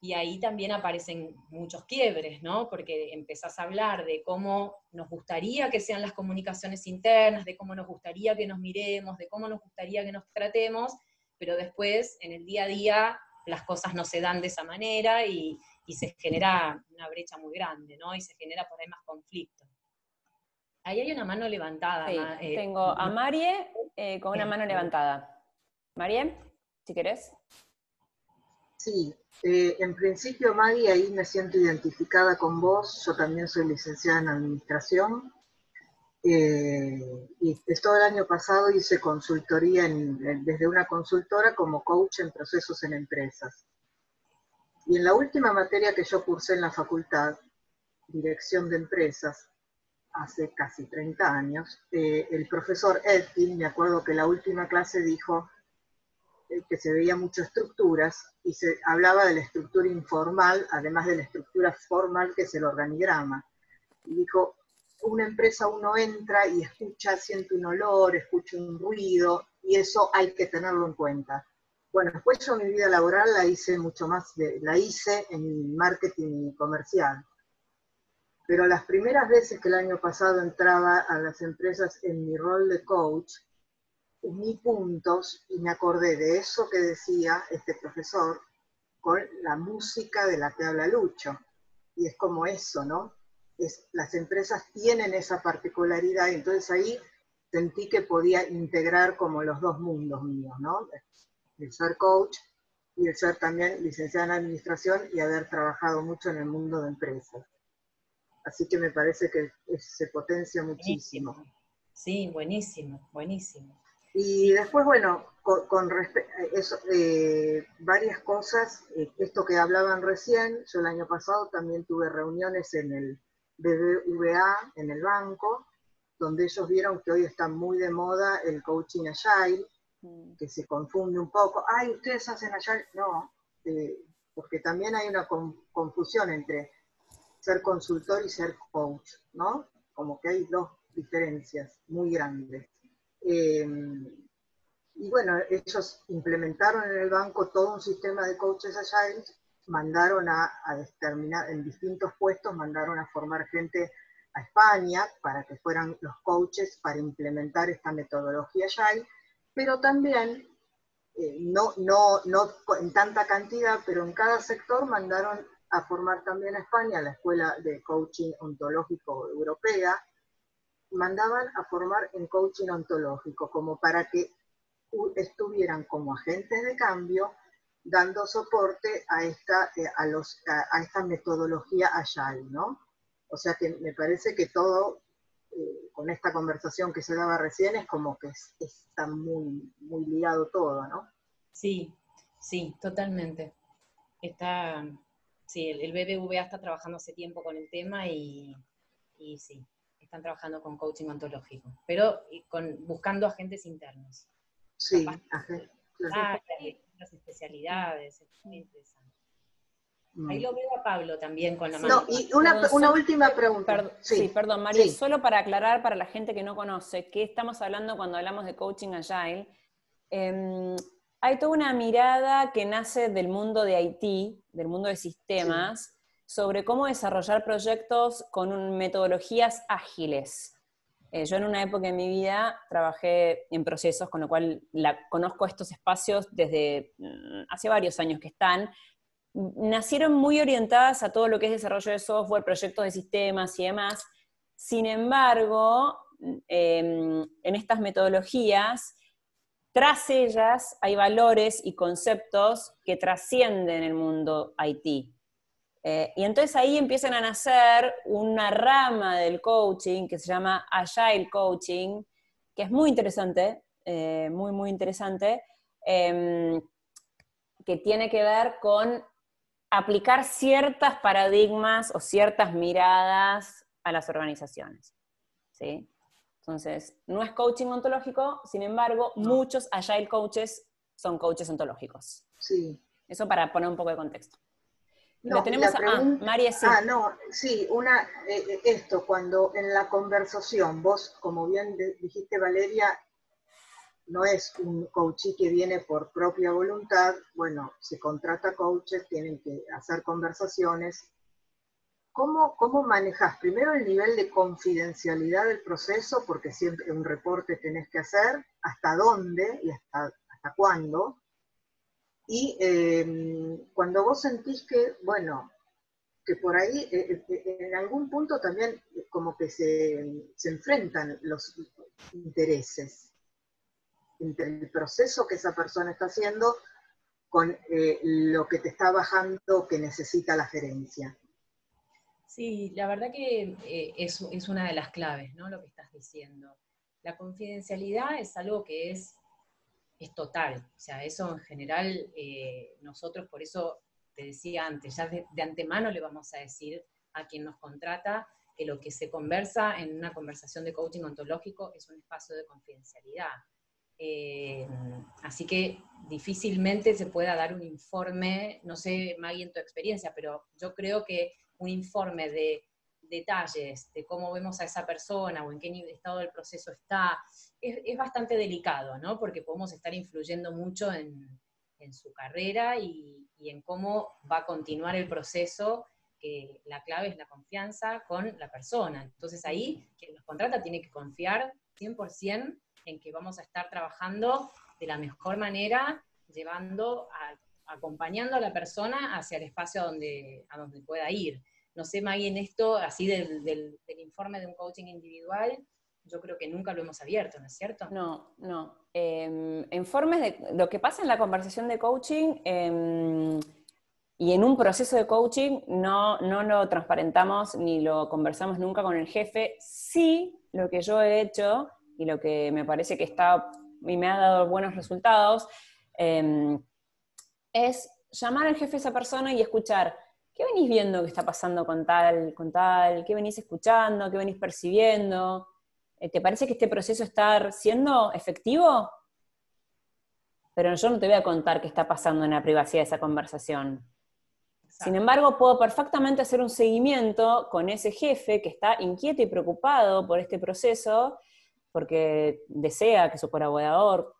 y ahí también aparecen muchos quiebres, ¿no? Porque empezás a hablar de cómo nos gustaría que sean las comunicaciones internas, de cómo nos gustaría que nos miremos, de cómo nos gustaría que nos tratemos, pero después, en el día a día, las cosas no se dan de esa manera y, se genera una brecha muy grande, ¿no? Y se genera por ahí más conflicto. Ahí hay una mano levantada. Sí, eh, tengo a Marie eh, con una mano levantada. Marie, si querés. Sí, eh, en principio, Maggie, ahí me siento identificada con vos. Yo también soy licenciada en administración. Eh, y todo el año pasado hice consultoría desde una consultora como coach en procesos en empresas. Y en la última materia que yo cursé en la facultad, dirección de empresas, hace casi 30 años, eh, el profesor Edkin, me acuerdo que la última clase dijo, eh, que se veía muchas estructuras y se hablaba de la estructura informal, además de la estructura formal que es el organigrama. Y dijo, una empresa uno entra y escucha, siente un olor, escucha un ruido, y eso hay que tenerlo en cuenta. Bueno, después yo mi vida laboral la hice mucho más, la hice en marketing comercial. Pero las primeras veces que el año pasado entraba a las empresas en mi rol de coach, uní puntos y me acordé de eso que decía este profesor con la música de la que habla Lucho. Y es como eso, ¿no? Es, las empresas tienen esa particularidad, entonces ahí sentí que podía integrar como los dos mundos míos, ¿no? El ser coach y el ser también licenciada en administración y haber trabajado mucho en el mundo de empresas. Así que me parece que se potencia muchísimo. Sí, buenísimo, buenísimo. Y después, bueno, con, respecto a eh, varias cosas, eh, esto que hablaban recién, yo el año pasado también tuve reuniones en el BBVA, en el banco, donde ellos vieron que hoy está muy de moda el coaching agile, mm. que se confunde un poco. Ay, ustedes hacen agile. No, eh, porque también hay una confusión entre ser consultor y ser coach, ¿no? Como que hay dos diferencias muy grandes. Em, y bueno, ellos implementaron en el banco todo un sistema de coaches agile, mandaron a, a determinar, en distintos puestos, mandaron a formar gente a España para que fueran los coaches para implementar esta metodología Agile, pero también, eh, no, no, no en tanta cantidad, pero en cada sector mandaron a formar también a España, la Escuela de Coaching Ontológico Europea, mandaban a formar en coaching ontológico, como para que estuvieran como agentes de cambio dando soporte a esta, eh, a, los, a, esta metodología Agile, ¿no? O sea que me parece que todo, eh, con esta conversación que se daba recién, es como que está muy, muy ligado todo, ¿no? Sí, sí, totalmente. Está, sí, el, BBVA está trabajando hace tiempo con el tema y, sí, están trabajando con coaching ontológico, pero con, buscando agentes internos. Sí, agentes. Las especialidades, es muy interesante. Ahí lo veo a Pablo también con la mano. No, y una, última pregunta. sí. perdón, María, solo para aclarar para la gente que no conoce, ¿qué estamos hablando cuando hablamos de coaching agile? Em, hay toda una mirada que nace del mundo de IT, del mundo de sistemas, sobre cómo desarrollar proyectos con metodologías ágiles. Eh, yo en una época de mi vida trabajé en procesos, con lo cual conozco estos espacios desde mm, hace varios años que están, nacieron muy orientadas a todo lo que es desarrollo de software, proyectos de sistemas y demás. Sin embargo, em, en estas metodologías, tras ellas hay valores y conceptos que trascienden el mundo IT. Eh, y entonces ahí empiezan a nacer una rama del coaching que se llama Agile Coaching, que es muy interesante, eh, muy, muy interesante, em, que tiene que ver con aplicar ciertas paradigmas o ciertas miradas a las organizaciones. ¿sí? Entonces, no es coaching ontológico, sin embargo, muchos agile coaches son coaches ontológicos. Sí. Eso para poner un poco de contexto. Lo tenemos a ah, María sí. Ah, no, sí, una, eh, eh, esto, cuando en la conversación, vos, como bien dijiste Valeria, no es un coachee que viene por propia voluntad, bueno, se contrata coaches, tienen que hacer conversaciones. ¿Cómo, ¿Cómo manejas primero el nivel de confidencialidad del proceso? Porque siempre un reporte tenés que hacer, hasta dónde y hasta, hasta cuándo. Y em, cuando vos sentís que, bueno, que por ahí eh, eh, en algún punto también como que se, se enfrentan los intereses entre el proceso que esa persona está haciendo con eh, lo que te está bajando que necesita la gerencia. Sí, la verdad que eh, es, es, una de las claves, ¿no? Lo que estás diciendo. La confidencialidad es algo que es, es total. O sea, eso en general, eh, nosotros por eso te decía antes, ya de, de, antemano le vamos a decir a quien nos contrata que lo que se conversa en una conversación de coaching ontológico es un espacio de confidencialidad. Eh, así que difícilmente se pueda dar un informe, no sé, Maggie, en tu experiencia, pero yo creo que un informe de detalles de cómo vemos a esa persona o en qué estado del proceso está, es, bastante delicado, ¿no? Porque podemos estar influyendo mucho en, su carrera y, y, en cómo va a continuar el proceso, que la clave es la confianza con la persona. Entonces ahí, quien nos contrata tiene que confiar 100% en que vamos a estar trabajando de la mejor manera, llevando, acompañando a la persona hacia el espacio a donde, a donde pueda ir. No sé, Maggie, en esto, así del, del, informe de un coaching individual, yo creo que nunca lo hemos abierto, ¿no es cierto? No, no. Eh, de lo que pasa en la conversación de coaching em, y en un proceso de coaching no, no lo transparentamos ni lo conversamos nunca con el jefe. Sí, lo que yo he hecho y lo que me parece que está y me ha dado buenos resultados, em, es llamar al jefe a esa persona y escuchar, ¿qué venís viendo que está pasando con tal, con tal? ¿Qué venís escuchando? ¿Qué venís percibiendo? Eh, ¿Te parece que este proceso está siendo efectivo? Pero yo no te voy a contar qué está pasando en la privacidad de esa conversación. Sin embargo, puedo perfectamente hacer un seguimiento con ese jefe que está inquieto y preocupado por este proceso porque desea que su colaborador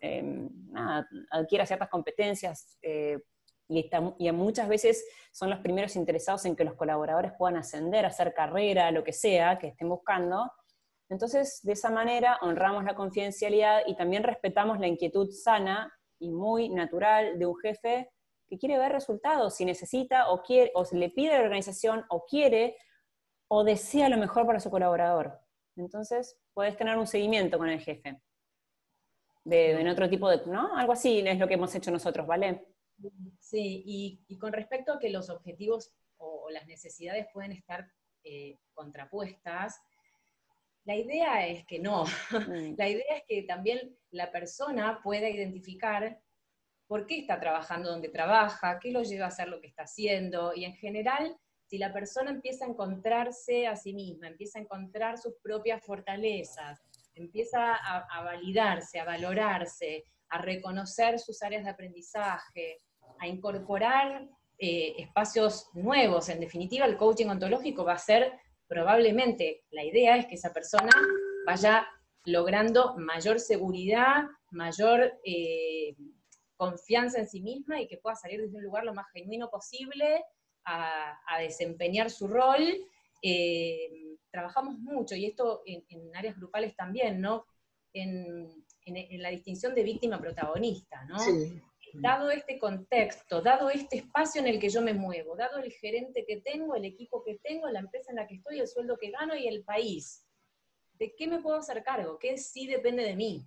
em, adquiera ciertas competencias eh, y, y, muchas veces son los primeros interesados en que los colaboradores puedan ascender, hacer carrera, lo que sea que estén buscando. Entonces, de esa manera honramos la confidencialidad y también respetamos la inquietud sana y muy natural de un jefe que quiere ver resultados, si necesita o quiere, o se le pide a la organización o quiere o desea lo mejor para su colaborador. Entonces, puedes tener un seguimiento con el jefe. De, en otro tipo de, ¿no? Algo así es lo que hemos hecho nosotros, ¿vale? Sí, y, con respecto a que los objetivos o, las necesidades pueden estar eh, contrapuestas, la idea es que no. Mm. la idea es que también la persona pueda identificar por qué está trabajando donde trabaja, qué lo lleva a hacer lo que está haciendo, y en general si la persona empieza a encontrarse a sí misma, empieza a encontrar sus propias fortalezas, empieza a, validarse, a valorarse, a reconocer sus áreas de aprendizaje, a incorporar eh, espacios nuevos. En definitiva, el coaching ontológico va a ser probablemente, la idea es que esa persona vaya logrando mayor seguridad, mayor eh, confianza en sí misma y que pueda salir desde un lugar lo más genuino posible a, desempeñar su rol. Eh, trabajamos mucho, y esto en, áreas grupales también, ¿no? En, la distinción de víctima-protagonista, ¿no? Dado este contexto, dado este espacio en el que yo me muevo, dado el gerente que tengo, el equipo que tengo, la empresa en la que estoy, el sueldo que gano y el país, ¿de qué me puedo hacer cargo? ¿Qué sí depende de mí?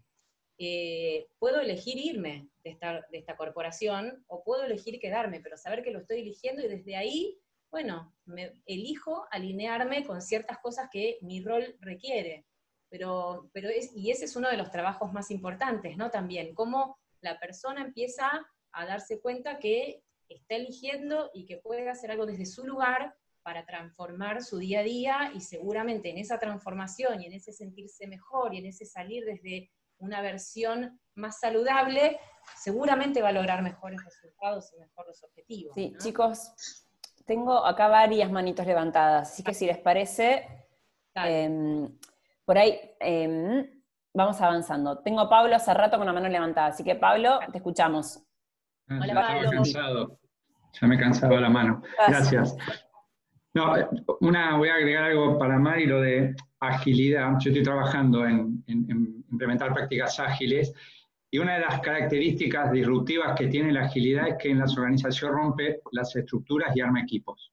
Eh, puedo elegir irme de esta, corporación o puedo elegir quedarme, pero saber que lo estoy eligiendo y desde ahí, bueno, me elijo alinearme con ciertas cosas que mi rol requiere. Pero, pero es, y ese es uno de los trabajos más importantes, ¿no? También, cómo la persona empieza a darse cuenta que está eligiendo y que puede hacer algo desde su lugar para transformar su día a día y seguramente en esa transformación y en ese sentirse mejor y en ese salir desde una versión más saludable, seguramente va a lograr mejores resultados y mejores objetivos. Sí, chicos, tengo acá varias manitos levantadas, así que si les parece, em, por ahí em, vamos avanzando. Tengo a Pablo hace rato con la mano levantada, así que Pablo, te escuchamos. Ah, Hola, Pablo. cansado. Ya me cansaba la mano. Gracias. No, una, voy a agregar algo para Mari, lo de agilidad. Yo estoy trabajando en, implementar prácticas ágiles y una de las características disruptivas que tiene la agilidad es que en las organizaciones rompe las estructuras y arma equipos.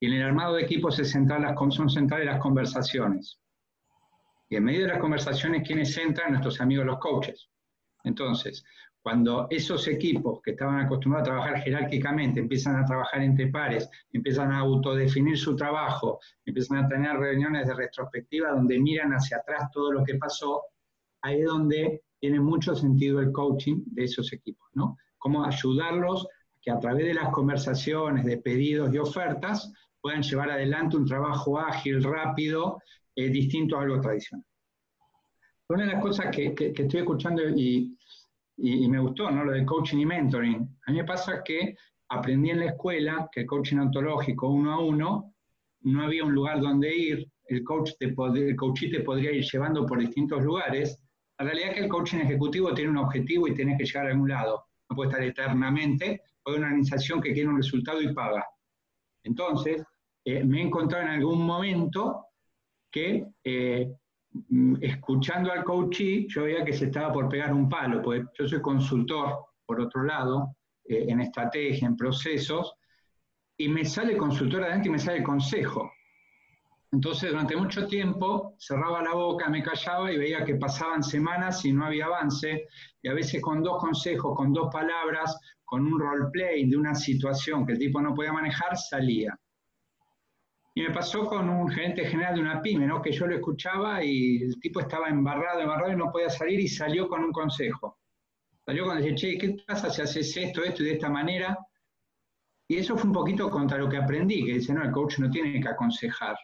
Y en el armado de equipos es central las, son centrales las conversaciones. Y en medio de las conversaciones, ¿quiénes entran? Nuestros amigos los coaches. Entonces, cuando esos equipos que estaban acostumbrados a trabajar jerárquicamente empiezan a trabajar entre pares, empiezan a autodefinir su trabajo, empiezan a tener reuniones de retrospectiva donde miran hacia atrás todo lo que pasó, ahí es donde tiene mucho sentido el coaching de esos equipos, ¿no? Cómo ayudarlos a que a través de las conversaciones, de pedidos y ofertas, puedan llevar adelante un trabajo ágil, rápido, eh, distinto a algo tradicional. Una de las cosas que, que estoy escuchando y y, me gustó, ¿no? Lo de coaching y mentoring. A mí me pasa que aprendí en la escuela que el coaching ontológico uno a uno, no había un lugar donde ir, el coach te, el coachee te podría ir llevando por distintos lugares. La realidad es que el coaching ejecutivo tiene un objetivo y tienes que llegar a algún lado. No puede estar eternamente, hay una organización que quiere un resultado y paga. Entonces, eh, me he encontrado en algún momento que eh, mm, escuchando al coachee, yo veía que se estaba por pegar un palo, porque yo soy consultor, por otro lado, eh, en estrategia, en procesos, y me sale consultor adentro y me sale consejo. Entonces, durante mucho tiempo cerraba la boca, me callaba y veía que pasaban semanas y no había avance, y a veces con dos consejos, con dos palabras, con un roleplay de una situación que el tipo no podía manejar, salía. Y me pasó con un gerente general de una pyme, ¿no? que yo lo escuchaba y el tipo estaba embarrado, embarrado y no podía salir y salió con un consejo. Salió cuando decía, che, ¿qué pasa si haces esto, esto y de esta manera? Y eso fue un poquito contra lo que aprendí, que dice, no, el coach no tiene que aconsejar.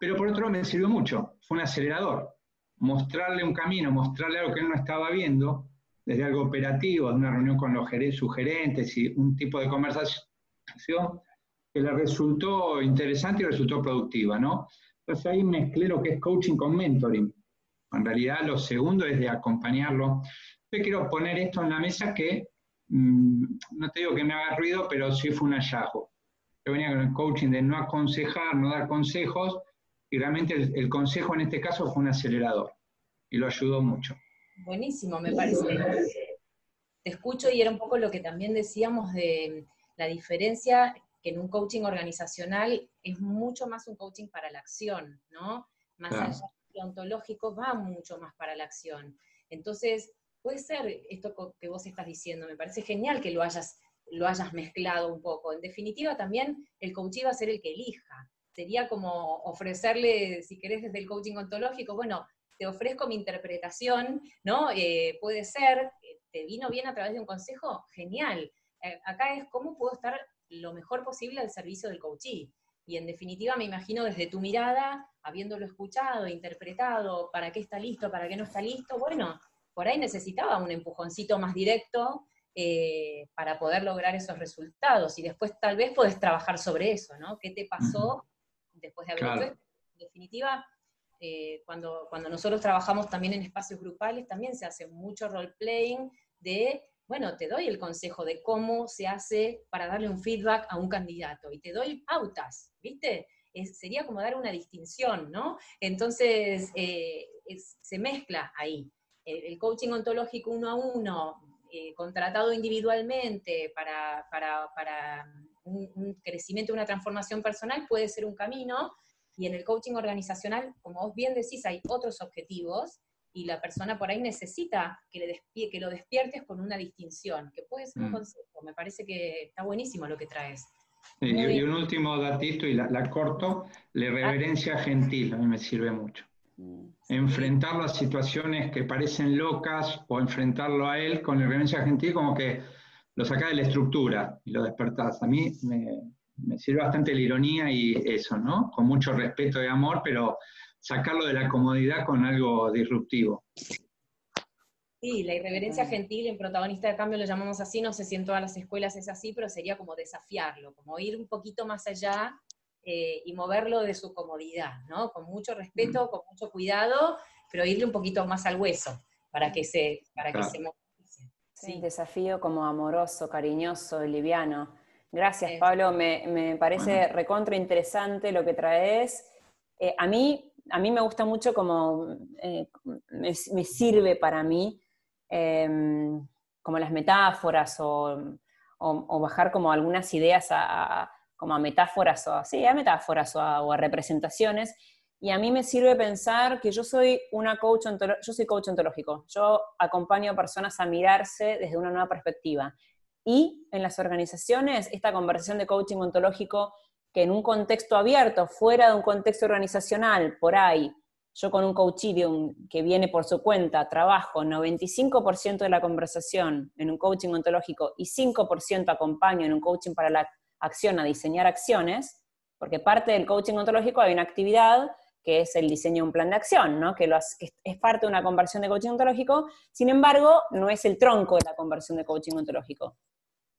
Pero por otro lado me sirvió mucho, fue un acelerador. Mostrarle un camino, mostrarle algo que él no estaba viendo, desde algo operativo, de una reunión con los sugerentes y un tipo de conversación que le resultó interesante y resultó productiva, ¿no? Entonces ahí mezclé lo que es coaching con mentoring. En realidad lo segundo es de acompañarlo. Yo quiero poner esto en la mesa que, mm, no te digo que me haga ruido, pero sí fue un hallazgo. Yo venía con el coaching de no aconsejar, no dar consejos, y realmente el, consejo en este caso fue un acelerador y lo ayudó mucho. Buenísimo, me parece. Te escucho y era un poco lo que también decíamos de la diferencia que en un coaching organizacional es mucho más un coaching para la acción, ¿no? Más allá de ontológico, va mucho más para la acción. Entonces, puede ser esto que vos estás diciendo, me parece genial que lo hayas, lo hayas mezclado un poco. En definitiva, también el coach va a ser el que elija sería como ofrecerle, si querés, desde el coaching ontológico, bueno, te ofrezco mi interpretación, ¿no? Eh, puede ser, eh, te vino bien a través de un consejo, genial. Eh, acá es cómo puedo estar lo mejor posible al servicio del coachee. Y en definitiva, me imagino desde tu mirada, habiéndolo escuchado, interpretado, para qué está listo, para qué no está listo, bueno, por ahí necesitaba un empujoncito más directo para poder lograr esos resultados. Y después tal vez podés trabajar sobre eso, ¿no? ¿Qué te pasó después de haber En definitiva, eh, cuando, cuando nosotros trabajamos también en espacios grupales, también se hace mucho role-playing de, bueno, te doy el consejo de cómo se hace para darle un feedback a un candidato y te doy pautas, ¿viste? sería como dar una distinción, ¿no? Entonces, eh, se mezcla ahí. El, coaching ontológico uno a uno, eh, contratado individualmente para, para, para un, crecimiento, una transformación personal puede ser un camino, y en el coaching organizacional, como vos bien decís, hay otros objetivos, y la persona por ahí necesita que, le que lo despiertes con una distinción, que puede ser un mm. consejo. Me parece que está buenísimo lo que traes. y, un último datito, y la, corto, la reverencia gentil, a mí me sirve mucho. Mm. Enfrentar las situaciones que parecen locas o enfrentarlo a él con la reverencia gentil como que lo sacás de la estructura y lo despertás. A mí me, sirve bastante la ironía y eso, ¿no? Con mucho respeto y amor, pero sacarlo de la comodidad con algo disruptivo. Sí, la irreverencia gentil en protagonista de cambio lo llamamos así, no sé si en todas las escuelas es así, pero sería como desafiarlo, como ir un poquito más allá eh, y moverlo de su comodidad, ¿no? Con mucho respeto, mm. con mucho cuidado, pero irle un poquito más al hueso para que se, para que se Sí. desafío como amoroso, cariñoso, liviano. Gracias, Pablo. Me, parece recontra interesante lo que traes. Eh, a, mí, a mí me gusta mucho como eh, me, sirve para mí em, como las metáforas o, bajar como algunas ideas a, como a metáforas o así, a metáforas o a representaciones y a mí me sirve pensar que yo soy una coach, yo soy coach ontológico. Yo acompaño a personas a mirarse desde una nueva perspectiva. Y en las organizaciones, esta conversación de coaching ontológico, que en un contexto abierto, fuera de un contexto organizacional, por ahí, yo con un coaching que viene por su cuenta, trabajo 95% de la conversación en un coaching ontológico y 5% acompaño en un coaching para la acción a diseñar acciones, porque parte del coaching ontológico hay una actividad que es el diseño de un plan de acción, ¿no? que, es parte de una conversión de coaching ontológico, sin embargo, no es el tronco de la conversión de coaching ontológico.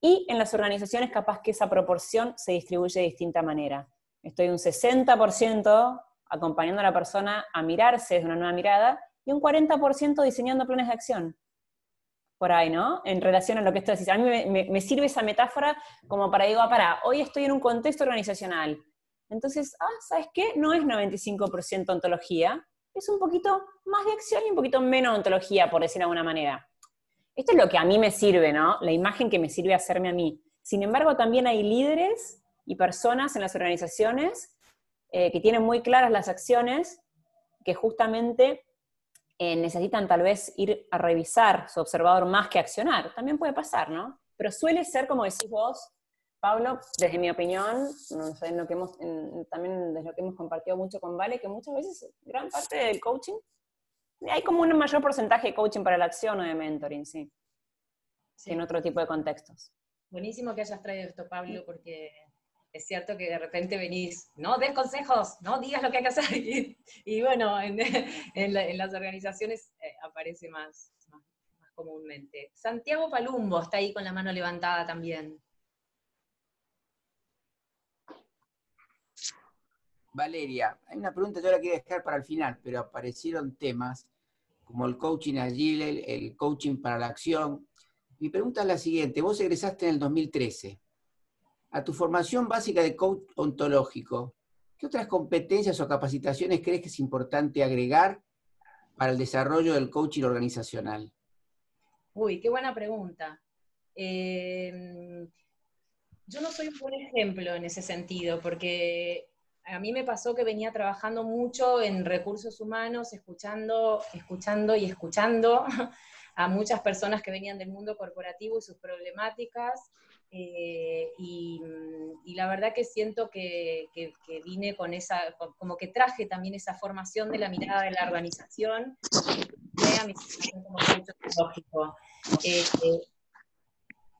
Y en las organizaciones capaz que esa proporción se distribuye de distinta manera. Estoy un 60% acompañando a la persona a mirarse desde una nueva mirada y un 40% diseñando planes de acción. Por ahí, ¿no? En relación a lo que esto decís. A mí me, sirve esa metáfora como para, digo, ah, para, hoy estoy en un contexto organizacional, entonces, ah, ¿sabes qué? No es 95% ontología, es un poquito más de acción y un poquito menos ontología, por decir de alguna manera. Esto es lo que a mí me sirve, ¿no? La imagen que me sirve hacerme a mí. Sin embargo, también hay líderes y personas en las organizaciones eh, que tienen muy claras las acciones, que justamente eh, necesitan tal vez ir a revisar su observador más que accionar. También puede pasar, ¿no? Pero suele ser, como decís vos, Pablo, desde mi opinión, no sé, en lo que hemos, también desde lo que hemos compartido mucho con Vale, que muchas veces gran parte del coaching, hay como un mayor porcentaje de coaching para la acción o de mentoring, sí, sí. en otro tipo de contextos. Buenísimo que hayas traído esto, Pablo, porque es cierto que de repente venís, no des consejos, no digas lo que hay que hacer. Y, bueno, en, las organizaciones eh, aparece más, más, comúnmente. Santiago Palumbo está ahí con la mano levantada también. Valeria, hay una pregunta, yo la quería dejar para el final, pero aparecieron temas como el coaching agile, el coaching para la acción. Mi pregunta es la siguiente, vos egresaste en el 2013 a tu formación básica de coach ontológico, ¿qué otras competencias o capacitaciones crees que es importante agregar para el desarrollo del coaching organizacional? Uy, qué buena pregunta. Eh, yo no soy un buen ejemplo en ese sentido, porque a mí me pasó que venía trabajando mucho en recursos humanos, escuchando, escuchando y escuchando a muchas personas que venían del mundo corporativo y sus problemáticas, eh, y, la verdad que siento que, vine con esa, como que traje también esa formación de la mirada de la organización, este,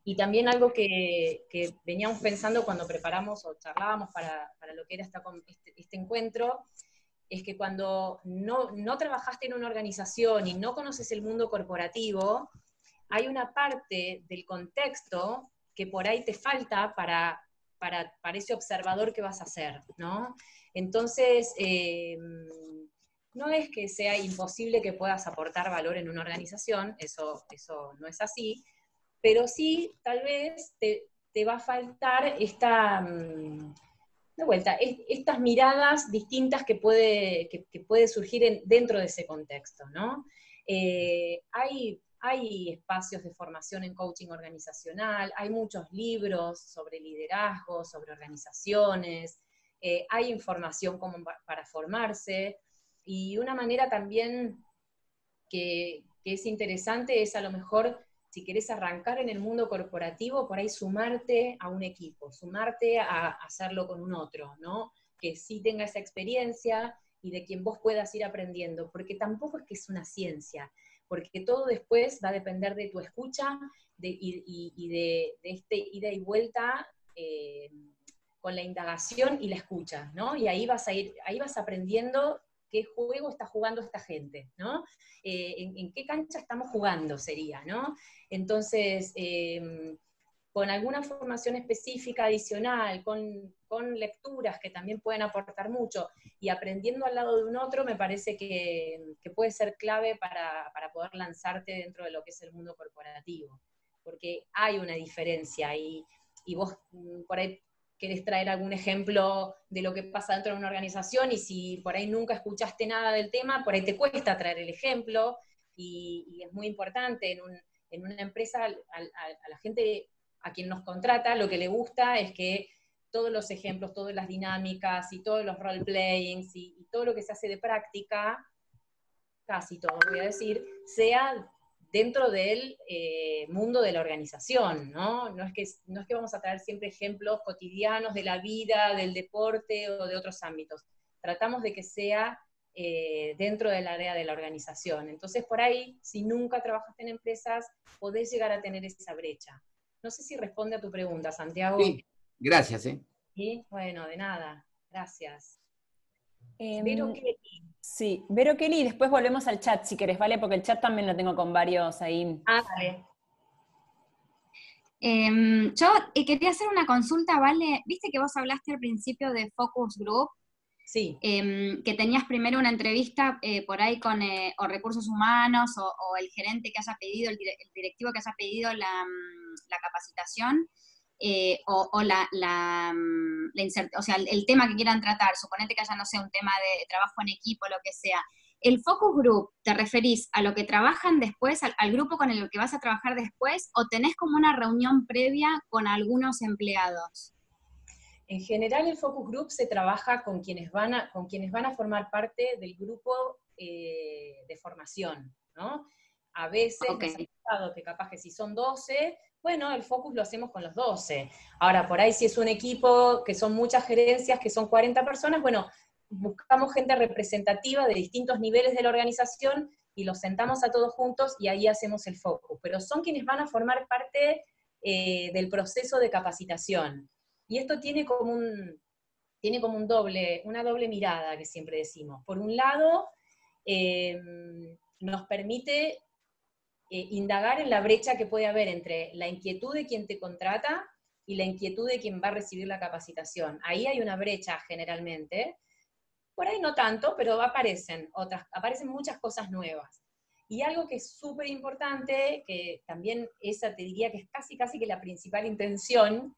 y también algo que, veníamos pensando cuando preparamos o charlábamos para, lo que era este, este, encuentro, es que cuando no, no trabajaste en una organización y no conoces el mundo corporativo, hay una parte del contexto que por ahí te falta para, para, ese observador que vas a hacer, ¿no? Entonces, eh, no es que sea imposible que puedas aportar valor en una organización, eso, eso no es así, pero sí tal vez te, va a faltar esta, mm, de vuelta, estas miradas distintas que puede, que, puede surgir dentro de ese contexto, ¿no? Eh, hay hay espacios de formación en coaching organizacional, hay muchos libros sobre liderazgo, sobre organizaciones, eh, hay información como para formarse y una manera también que, es interesante es a lo mejor si querés arrancar en el mundo corporativo, por ahí sumarte a un equipo, sumarte a hacerlo con un otro, ¿no? Que sí tenga esa experiencia y de quien vos puedas ir aprendiendo, porque tampoco es que es una ciencia, porque todo después va a depender de tu escucha y, de, este ida y vuelta eh, con la indagación y la escucha, ¿no? Y ahí vas a ir, ahí vas aprendiendo qué juego está jugando esta gente, ¿no? Eh, en, qué cancha estamos jugando sería, ¿no? Entonces, eh, con alguna formación específica adicional, con, lecturas que también pueden aportar mucho y aprendiendo al lado de un otro, me parece que, puede ser clave para, poder lanzarte dentro de lo que es el mundo corporativo, porque hay una diferencia y, y vos mm, por ahí querés traer algún ejemplo de lo que pasa dentro de una organización y si por ahí nunca escuchaste nada del tema, por ahí te cuesta traer el ejemplo y, es muy importante en, en una empresa a la gente a quien nos contrata lo que le gusta es que todos los ejemplos, todas las dinámicas y todos los role-playings y, todo lo que se hace de práctica, casi todo voy a decir, sea dentro del eh, mundo de la organización, ¿no? No es, que, no es que vamos a traer siempre ejemplos cotidianos de la vida, del deporte o de otros ámbitos. Tratamos de que sea eh, dentro del área de la organización. Entonces, por ahí, si nunca trabajaste en empresas, podés llegar a tener esa brecha. No sé si responde a tu pregunta, Santiago. Sí, gracias. ¿eh? Sí, bueno, de nada, gracias. Em, Vero Kelly. Sí, Vero Kelly, después volvemos al chat si querés, ¿vale? Porque el chat también lo tengo con varios ahí. Ah, vale. Em, yo eh, quería hacer una consulta, ¿vale? Viste que vos hablaste al principio de Focus Group Sí. Em, que tenías primero una entrevista eh, por ahí con eh, o recursos humanos o, el gerente que haya pedido, el, directivo que haya pedido la, mm, capacitación eh, o, la, la, mm, o sea, el, tema que quieran tratar, suponete que haya, no sé, un tema de trabajo en equipo, lo que sea. ¿El focus group te referís a lo que trabajan después, al, al, grupo con el que vas a trabajar después, o tenés como una reunión previa con algunos empleados? En general, el focus group se trabaja con quienes van a, con quienes van a formar parte del grupo eh, de formación, ¿no? A veces okay. nos que capaz que si son 12, bueno, el focus lo hacemos con los 12. Ahora, por ahí si es un equipo que son muchas gerencias, que son 40 personas, bueno, buscamos gente representativa de distintos niveles de la organización y los sentamos a todos juntos y ahí hacemos el focus. Pero son quienes van a formar parte eh, del proceso de capacitación. Y esto tiene como un, tiene como un doble, una doble mirada que siempre decimos. Por un lado, eh, nos permite eh, indagar en la brecha que puede haber entre la inquietud de quien te contrata y la inquietud de quien va a recibir la capacitación. Ahí hay una brecha generalmente. Por ahí no tanto, pero aparecen otras, aparecen muchas cosas nuevas. Y algo que es súper importante, que también esa te diría que es casi casi que la principal intención,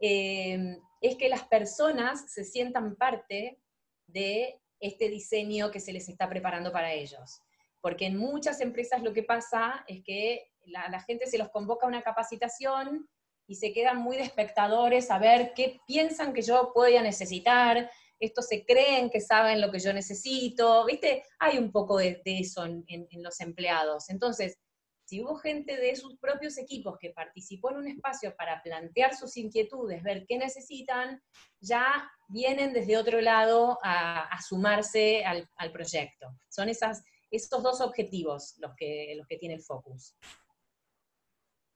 eh, es que las personas se sientan parte de este diseño que se les está preparando para ellos. Porque en muchas empresas lo que pasa es que la, la gente se los convoca a una capacitación y se quedan muy de espectadores a ver qué piensan que yo podría necesitar, estos se creen que saben lo que yo necesito, ¿viste? Hay un poco de, de eso en, en, en, los empleados. Entonces, si hubo gente de sus propios equipos que participó en un espacio para plantear sus inquietudes, ver qué necesitan, ya vienen desde otro lado a, a sumarse al, al, proyecto. Son esas, esos dos objetivos los que, los que tiene el Focus.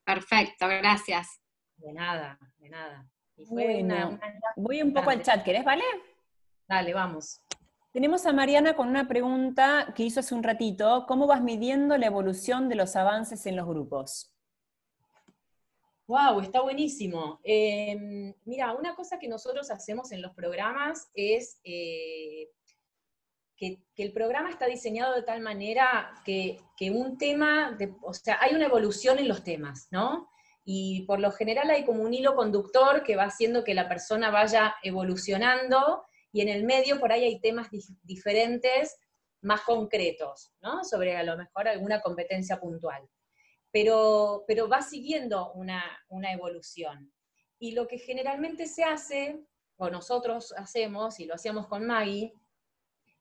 Perfecto, gracias. De nada, de nada. Bueno, una, una... Voy un poco al chat, ¿querés, vale? Dale, vamos. Tenemos a Mariana con una pregunta que hizo hace un ratito. ¿Cómo vas midiendo la evolución de los avances en los grupos? ¡Wow! Está buenísimo. Eh, mira, una cosa que nosotros hacemos en los programas es eh, que, el programa está diseñado de tal manera que, que un tema, o sea, hay una evolución en los temas, ¿no? Y por lo general hay como un hilo conductor que va haciendo que la persona vaya evolucionando y en el medio por ahí hay temas dif diferentes, más concretos, ¿no? Sobre a lo mejor alguna competencia puntual. Pero, pero va siguiendo una, una evolución. Y lo que generalmente se hace, o nosotros hacemos, y lo hacíamos con Maggie,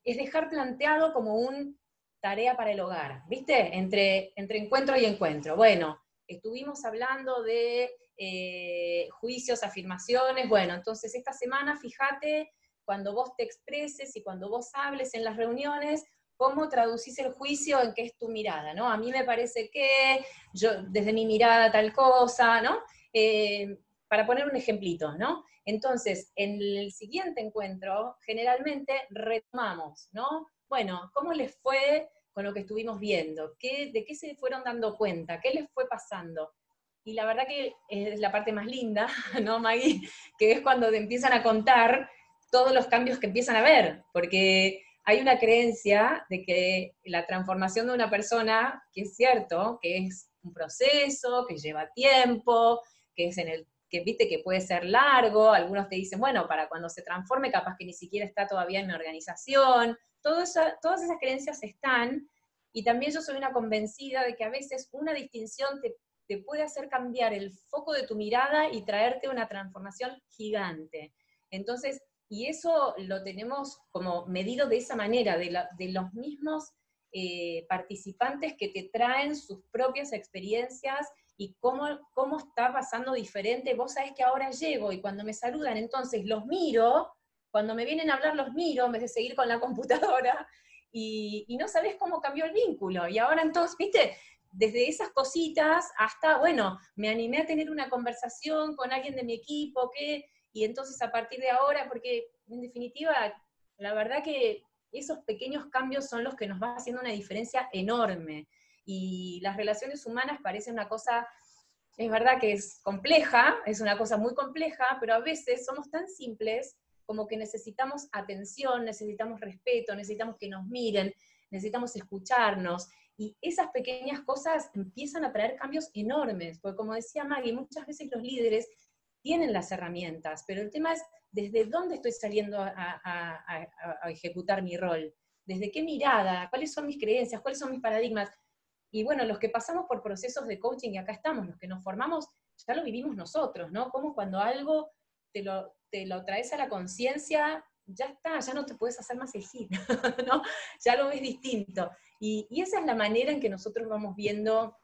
es dejar planteado como un tarea para el hogar, ¿viste? Entre, entre encuentro y encuentro. Bueno, estuvimos hablando de eh, juicios, afirmaciones, bueno, entonces esta semana fíjate cuando vos te expreses y cuando vos hables en las reuniones, cómo traducís el juicio en qué es tu mirada, ¿no? A mí me parece que, yo, desde mi mirada tal cosa, ¿no? Eh, para poner un ejemplito, ¿no? Entonces, en el siguiente encuentro, generalmente retomamos, ¿no? Bueno, ¿cómo les fue con lo que estuvimos viendo? ¿Qué, ¿De qué se fueron dando cuenta? ¿Qué les fue pasando? Y la verdad que es la parte más linda, ¿no, Maggie? Que es cuando empiezan a contar todos los cambios que empiezan a ver, porque hay una creencia de que la transformación de una persona, que es cierto, que es un proceso, que lleva tiempo, que es en el que viste que puede ser largo, algunos te dicen, bueno, para cuando se transforme capaz que ni siquiera está todavía en mi organización, Todo eso, todas esas creencias están, y también yo soy una convencida de que a veces una distinción te, te puede hacer cambiar el foco de tu mirada y traerte una transformación gigante. Entonces, y eso lo tenemos como medido de esa manera, de, los mismos eh, participantes que te traen sus propias experiencias y cómo, cómo está pasando diferente. Vos sabés que ahora llego y cuando me saludan, entonces los miro, cuando me vienen a hablar los miro en vez de seguir con la computadora, y, no sabés cómo cambió el vínculo. Y ahora entonces, viste, desde esas cositas hasta, bueno, me animé a tener una conversación con alguien de mi equipo que y entonces a partir de ahora, porque en definitiva, la verdad que esos pequeños cambios son los que nos van haciendo una diferencia enorme. Y las relaciones humanas parecen una cosa, es verdad que es compleja, es una cosa muy compleja, pero a veces somos tan simples como que necesitamos atención, necesitamos respeto, necesitamos que nos miren, necesitamos escucharnos. Y esas pequeñas cosas empiezan a traer cambios enormes, porque como decía Maggie, muchas veces los líderes tienen las herramientas, pero el tema es desde dónde estoy saliendo a, a, a, a ejecutar mi rol. ¿Desde qué mirada? ¿Cuáles son mis creencias? ¿Cuáles son mis paradigmas? Y bueno, los que pasamos por procesos de coaching, y acá estamos, los que nos formamos, ya lo vivimos nosotros, ¿no? Como cuando algo te lo, te lo traes a la conciencia, ya está, ya no te puedes hacer más el hit, ¿no? Ya lo ves distinto. Y, y, esa es la manera en que nosotros vamos viendo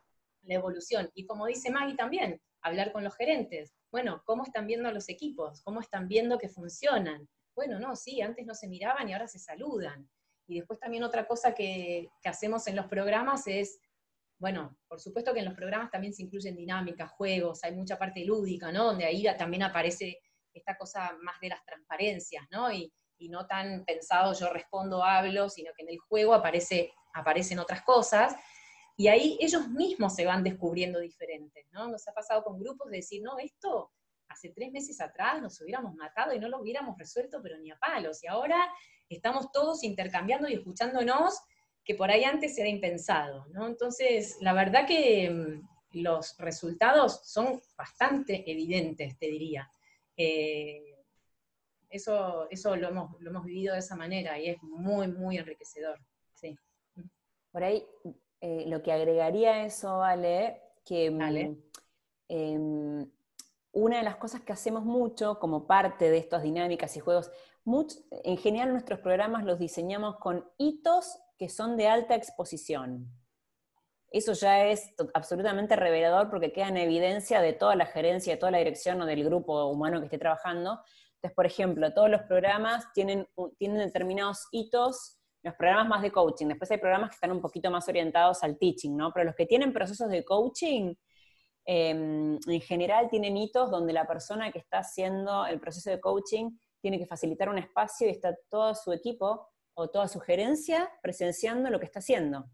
la evolución. Y como dice Maggie también, hablar con los gerentes. Bueno, ¿cómo están viendo los equipos? ¿Cómo están viendo que funcionan? Bueno, no, sí, antes no se miraban y ahora se saludan. Y después también otra cosa que, que hacemos en los programas es bueno, por supuesto que en los programas también se incluyen dinámicas, juegos, hay mucha parte lúdica, ¿no? Donde ahí también aparece esta cosa más de las transparencias, ¿no? Y, no tan pensado yo respondo, hablo, sino que en el juego aparece, aparecen otras cosas. Y ahí ellos mismos se van descubriendo diferentes, ¿no? Nos ha pasado con grupos de decir, no, esto hace tres meses atrás nos hubiéramos matado y no lo hubiéramos resuelto, pero ni a palos. Y ahora estamos todos intercambiando y escuchándonos que por ahí antes era impensado, ¿no? Entonces, la verdad que mm, los resultados son bastante evidentes, te diría. Eh, eso eso lo, hemos, lo hemos vivido de esa manera y es muy, muy enriquecedor. Sí. Por ahí, eh, lo que agregaría a eso, Vale, que mm, em, una de las cosas que hacemos mucho como parte de estas dinámicas y juegos, en general nuestros programas los diseñamos con hitos que son de alta exposición. Eso ya es absolutamente revelador porque queda en evidencia de toda la gerencia, de toda la dirección o del grupo humano que esté trabajando. Entonces, por ejemplo, todos los programas tienen, tienen determinados hitos, los programas más de coaching. Después hay programas que están un poquito más orientados al teaching, ¿no? Pero los que tienen procesos de coaching, em, en general tienen hitos donde la persona que está haciendo el proceso de coaching tiene que facilitar un espacio y está todo su equipo o toda sugerencia presenciando lo que está haciendo.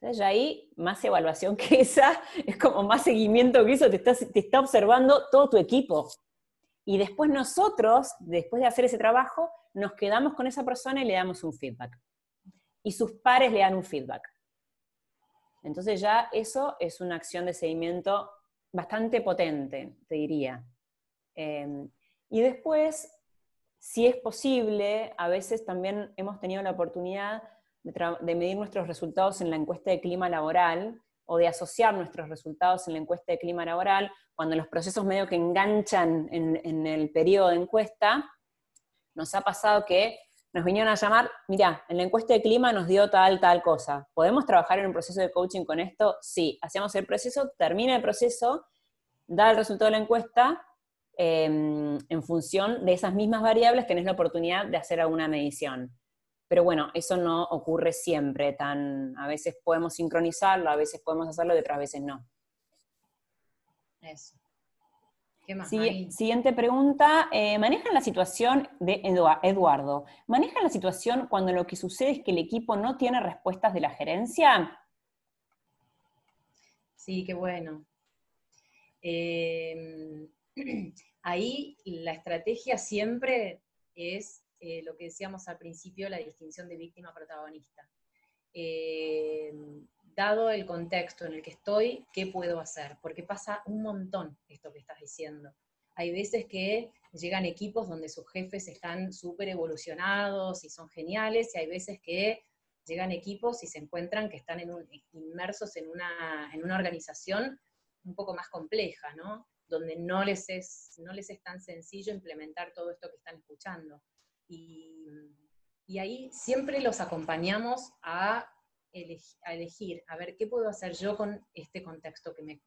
Entonces ya ahí, más evaluación que esa, es como más seguimiento que eso, te está, te está observando todo tu equipo. Y después nosotros, después de hacer ese trabajo, nos quedamos con esa persona y le damos un feedback. Y sus pares le dan un feedback. Entonces ya eso es una acción de seguimiento bastante potente, te diría. Eh, y después si es posible, a veces también hemos tenido la oportunidad de, medir nuestros resultados en la encuesta de clima laboral o de asociar nuestros resultados en la encuesta de clima laboral, cuando los procesos medio que enganchan en, el periodo de encuesta, nos ha pasado que nos vinieron a llamar, mira, en la encuesta de clima nos dio tal, tal cosa. ¿Podemos trabajar en un proceso de coaching con esto? Sí, hacemos el proceso, termina el proceso, da el resultado de la encuesta Em, en función de esas mismas variables tenés la oportunidad de hacer alguna medición. Pero bueno, eso no ocurre siempre, tan, a veces podemos sincronizarlo, a veces podemos hacerlo y otras veces no. Eso. ¿Qué más, siguiente pregunta. Eh, ¿Manejan la situación de Eduardo? ¿Manejan la situación cuando lo que sucede es que el equipo no tiene respuestas de la gerencia? Sí, qué bueno. Eh, Ahí la estrategia siempre es eh, lo que decíamos al principio, la distinción de víctima-protagonista. Eh, dado el contexto en el que estoy, ¿qué puedo hacer? Porque pasa un montón esto que estás diciendo. Hay veces que llegan equipos donde sus jefes están súper evolucionados y son geniales, y hay veces que llegan equipos y se encuentran que están inmersos en una, en una organización un poco más compleja, ¿no? Donde no les, es, no les es tan sencillo implementar todo esto que están escuchando. Y, ahí siempre los acompañamos a, elegir, a ver qué puedo hacer yo con este contexto que me,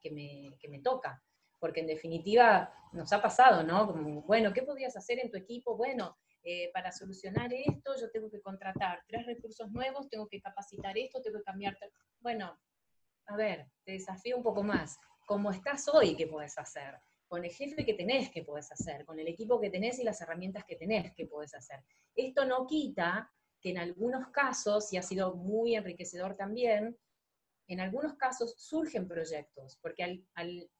que me, toca. Porque en definitiva nos ha pasado, ¿no? Como, bueno, ¿qué podrías hacer en tu equipo? Bueno, eh, para solucionar esto yo tengo que contratar tres recursos nuevos, tengo que capacitar esto, tengo que cambiar. Bueno, a ver, te desafío un poco más cómo estás hoy, qué puedes hacer, con el jefe que tenés, qué puedes hacer, con el equipo que tenés y las herramientas que tenés, qué puedes hacer. Esto no quita que en algunos casos, y ha sido muy enriquecedor también, en algunos casos surgen proyectos, porque al,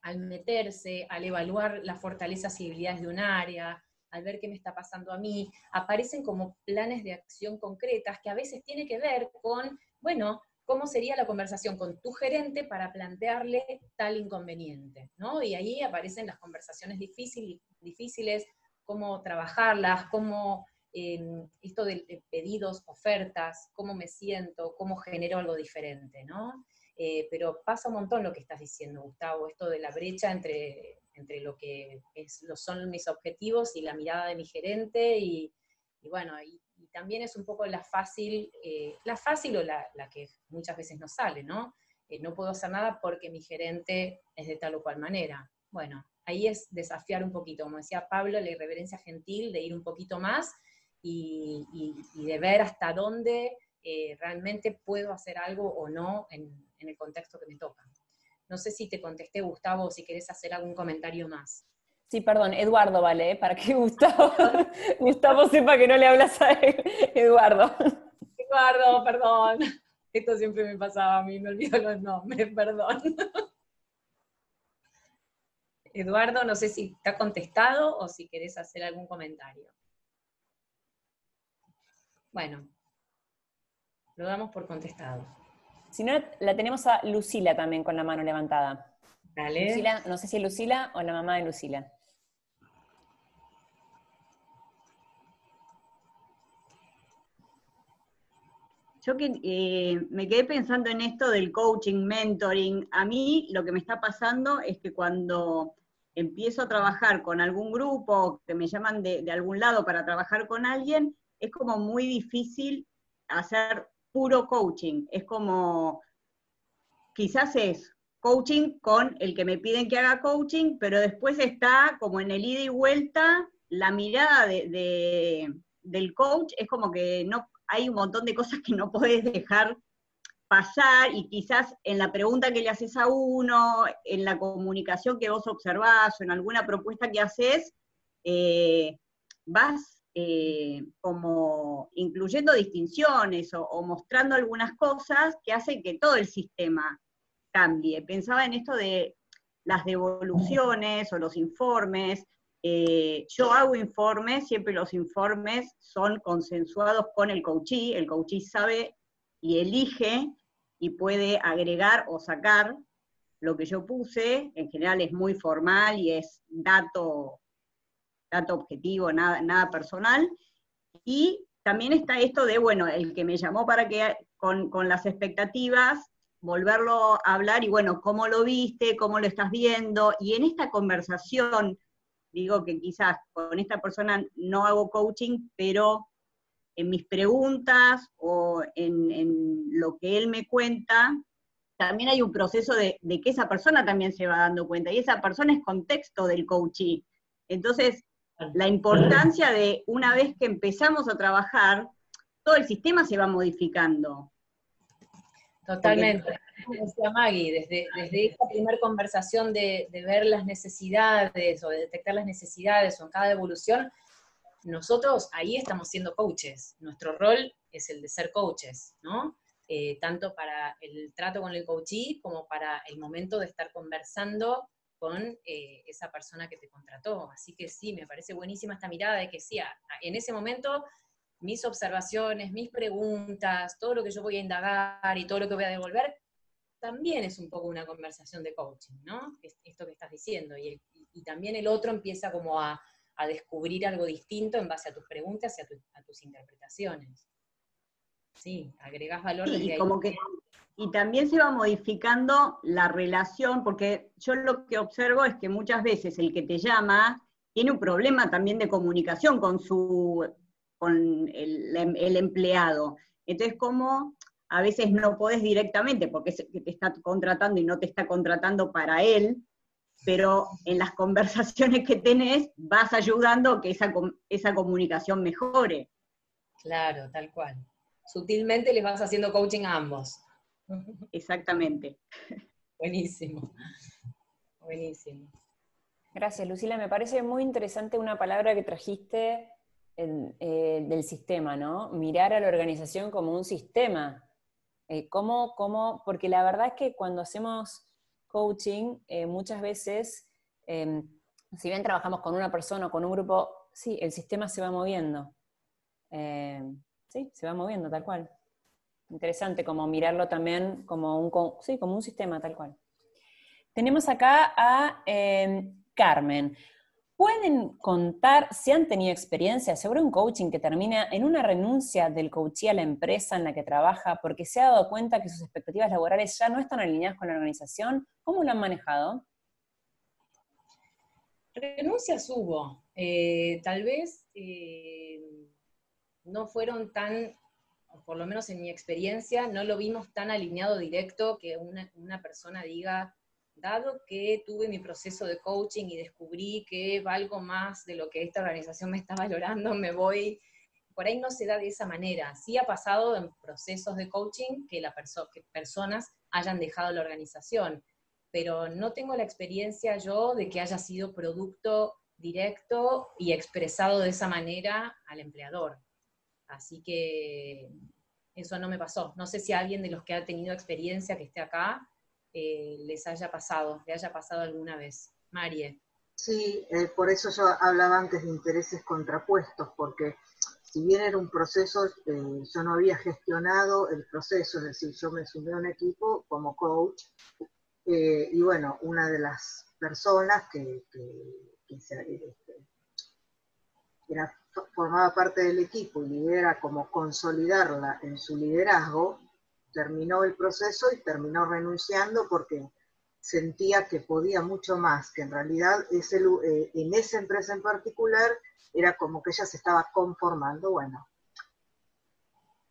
al meterse, al evaluar las fortalezas y debilidades de un área, al ver qué me está pasando a mí, aparecen como planes de acción concretas que a veces tiene que ver con, bueno, cómo sería la conversación con tu gerente para plantearle tal inconveniente, ¿no? Y ahí aparecen las conversaciones difíciles, difíciles cómo trabajarlas, cómo esto de, pedidos, ofertas, cómo me siento, cómo genero algo diferente, ¿no? Eh, pero pasa un montón lo que estás diciendo, Gustavo, esto de la brecha entre, entre lo que son mis objetivos y la mirada de mi gerente, y, bueno, y, también es un poco la fácil, eh, la fácil o la, que muchas veces no sale, ¿no? Eh, no puedo hacer nada porque mi gerente es de tal o cual manera. Bueno, ahí es desafiar un poquito, como decía Pablo, la irreverencia gentil, de ir un poquito más y, de ver hasta dónde eh, realmente puedo hacer algo o no en, el contexto que me toca. No sé si te contesté, Gustavo, o si querés hacer algún comentario más. Sí, perdón, Eduardo, ¿vale? Para que Gustavo, Gustavo sepa que no le hablas a él. Eduardo. Eduardo, perdón. Esto siempre me pasaba a mí, me olvido los nombres, perdón. Eduardo, no sé si está contestado o si querés hacer algún comentario. Bueno, lo damos por contestado. Si no, la tenemos a Lucila también con la mano levantada. Dale. Lucila, no sé si es Lucila o la mamá de Lucila. Yo que, eh, me quedé pensando en esto del coaching, mentoring. A mí lo que me está pasando es que cuando empiezo a trabajar con algún grupo, que me llaman de, algún lado para trabajar con alguien, es como muy difícil hacer puro coaching. Es como, quizás es coaching con el que me piden que haga coaching, pero después está como en el ida y vuelta, la mirada de, del coach es como que no hay un montón de cosas que no puedes dejar pasar y quizás en la pregunta que le haces a uno, en la comunicación que vos observás o en alguna propuesta que haces, eh, vas eh, como incluyendo distinciones o, mostrando algunas cosas que hacen que todo el sistema cambie. Pensaba en esto de las devoluciones o los informes. Eh, yo hago informes, siempre los informes son consensuados con el coachee, el coachee sabe y elige y puede agregar o sacar lo que yo puse, en general es muy formal y es dato dato objetivo, nada, nada personal. Y también está esto de, bueno, el que me llamó para que con, las expectativas, volverlo a hablar y bueno, ¿cómo lo viste? ¿Cómo lo estás viendo? Y en esta conversación, digo que quizás con esta persona no hago coaching, pero en mis preguntas o en, lo que él me cuenta, también hay un proceso de, que esa persona también se va dando cuenta, y esa persona es contexto del coaching. Entonces, la importancia de una vez que empezamos a trabajar, todo el sistema se va modificando. Totalmente. Como decía Maggie, desde, desde primera conversación de, ver las necesidades o de detectar las necesidades o en cada evolución, nosotros ahí estamos siendo coaches. Nuestro rol es el de ser coaches, ¿no? Eh, tanto para el trato con el coachee como para el momento de estar conversando con eh, esa persona que te contrató. Así que sí, me parece buenísima esta mirada de que sí, en ese momento mis observaciones, mis preguntas, todo lo que yo voy a indagar y todo lo que voy a devolver, también es un poco una conversación de coaching, ¿no? Esto que estás diciendo. Y, también el otro empieza como a, descubrir algo distinto en base a tus preguntas y a, tus interpretaciones. Sí, agregás valor. y como que y también se va modificando la relación, porque yo lo que observo es que muchas veces el que te llama tiene un problema también de comunicación con su con el, empleado. Entonces, como a veces no podés directamente, porque te está contratando y no te está contratando para él, pero en las conversaciones que tenés vas ayudando a que esa, esa comunicación mejore. Claro, tal cual. Sutilmente les vas haciendo coaching a ambos. Exactamente. Buenísimo. Buenísimo. Gracias, Lucila. Me parece muy interesante una palabra que trajiste eh, del sistema, ¿no? Mirar a la organización como un sistema. Eh, ¿cómo, Porque la verdad es que cuando hacemos coaching, eh, muchas veces, em, si bien trabajamos con una persona o con un grupo, sí, el sistema se va moviendo. sí, se va moviendo tal cual. Interesante como mirarlo también como un, sí, como un sistema tal cual. Tenemos acá a Carmen. ¿Pueden contar si han tenido experiencia sobre un coaching que termina en una renuncia del coachee a la empresa en la que trabaja porque se ha dado cuenta que sus expectativas laborales ya no están alineadas con la organización? ¿Cómo lo han manejado? Renuncias hubo. Eh, tal vez eh, no fueron tan, por lo menos en mi experiencia, no lo vimos tan alineado directo que una, una persona diga, dado que tuve mi proceso de coaching y descubrí que valgo más de lo que esta organización me está valorando, me voy, por ahí no se da de esa manera. Sí ha pasado en procesos de coaching que, la que personas hayan dejado la organización, pero no tengo la experiencia yo de que haya sido producto directo y expresado de esa manera al empleador. Así que eso no me pasó. No sé si alguien de los que ha tenido experiencia que esté acá eh, les haya pasado, le haya pasado alguna vez. Marie. Sí, eh, por eso yo hablaba antes de intereses contrapuestos, porque si bien era un proceso, eh, yo no había gestionado el proceso, es decir, yo me sumé a un equipo como coach, y bueno, una de las personas que, este, formaba parte del equipo y era como consolidarla en su liderazgo, terminó el proceso y terminó renunciando porque sentía que podía mucho más, que en realidad eh, en esa empresa en particular era como que ella se estaba conformando, bueno,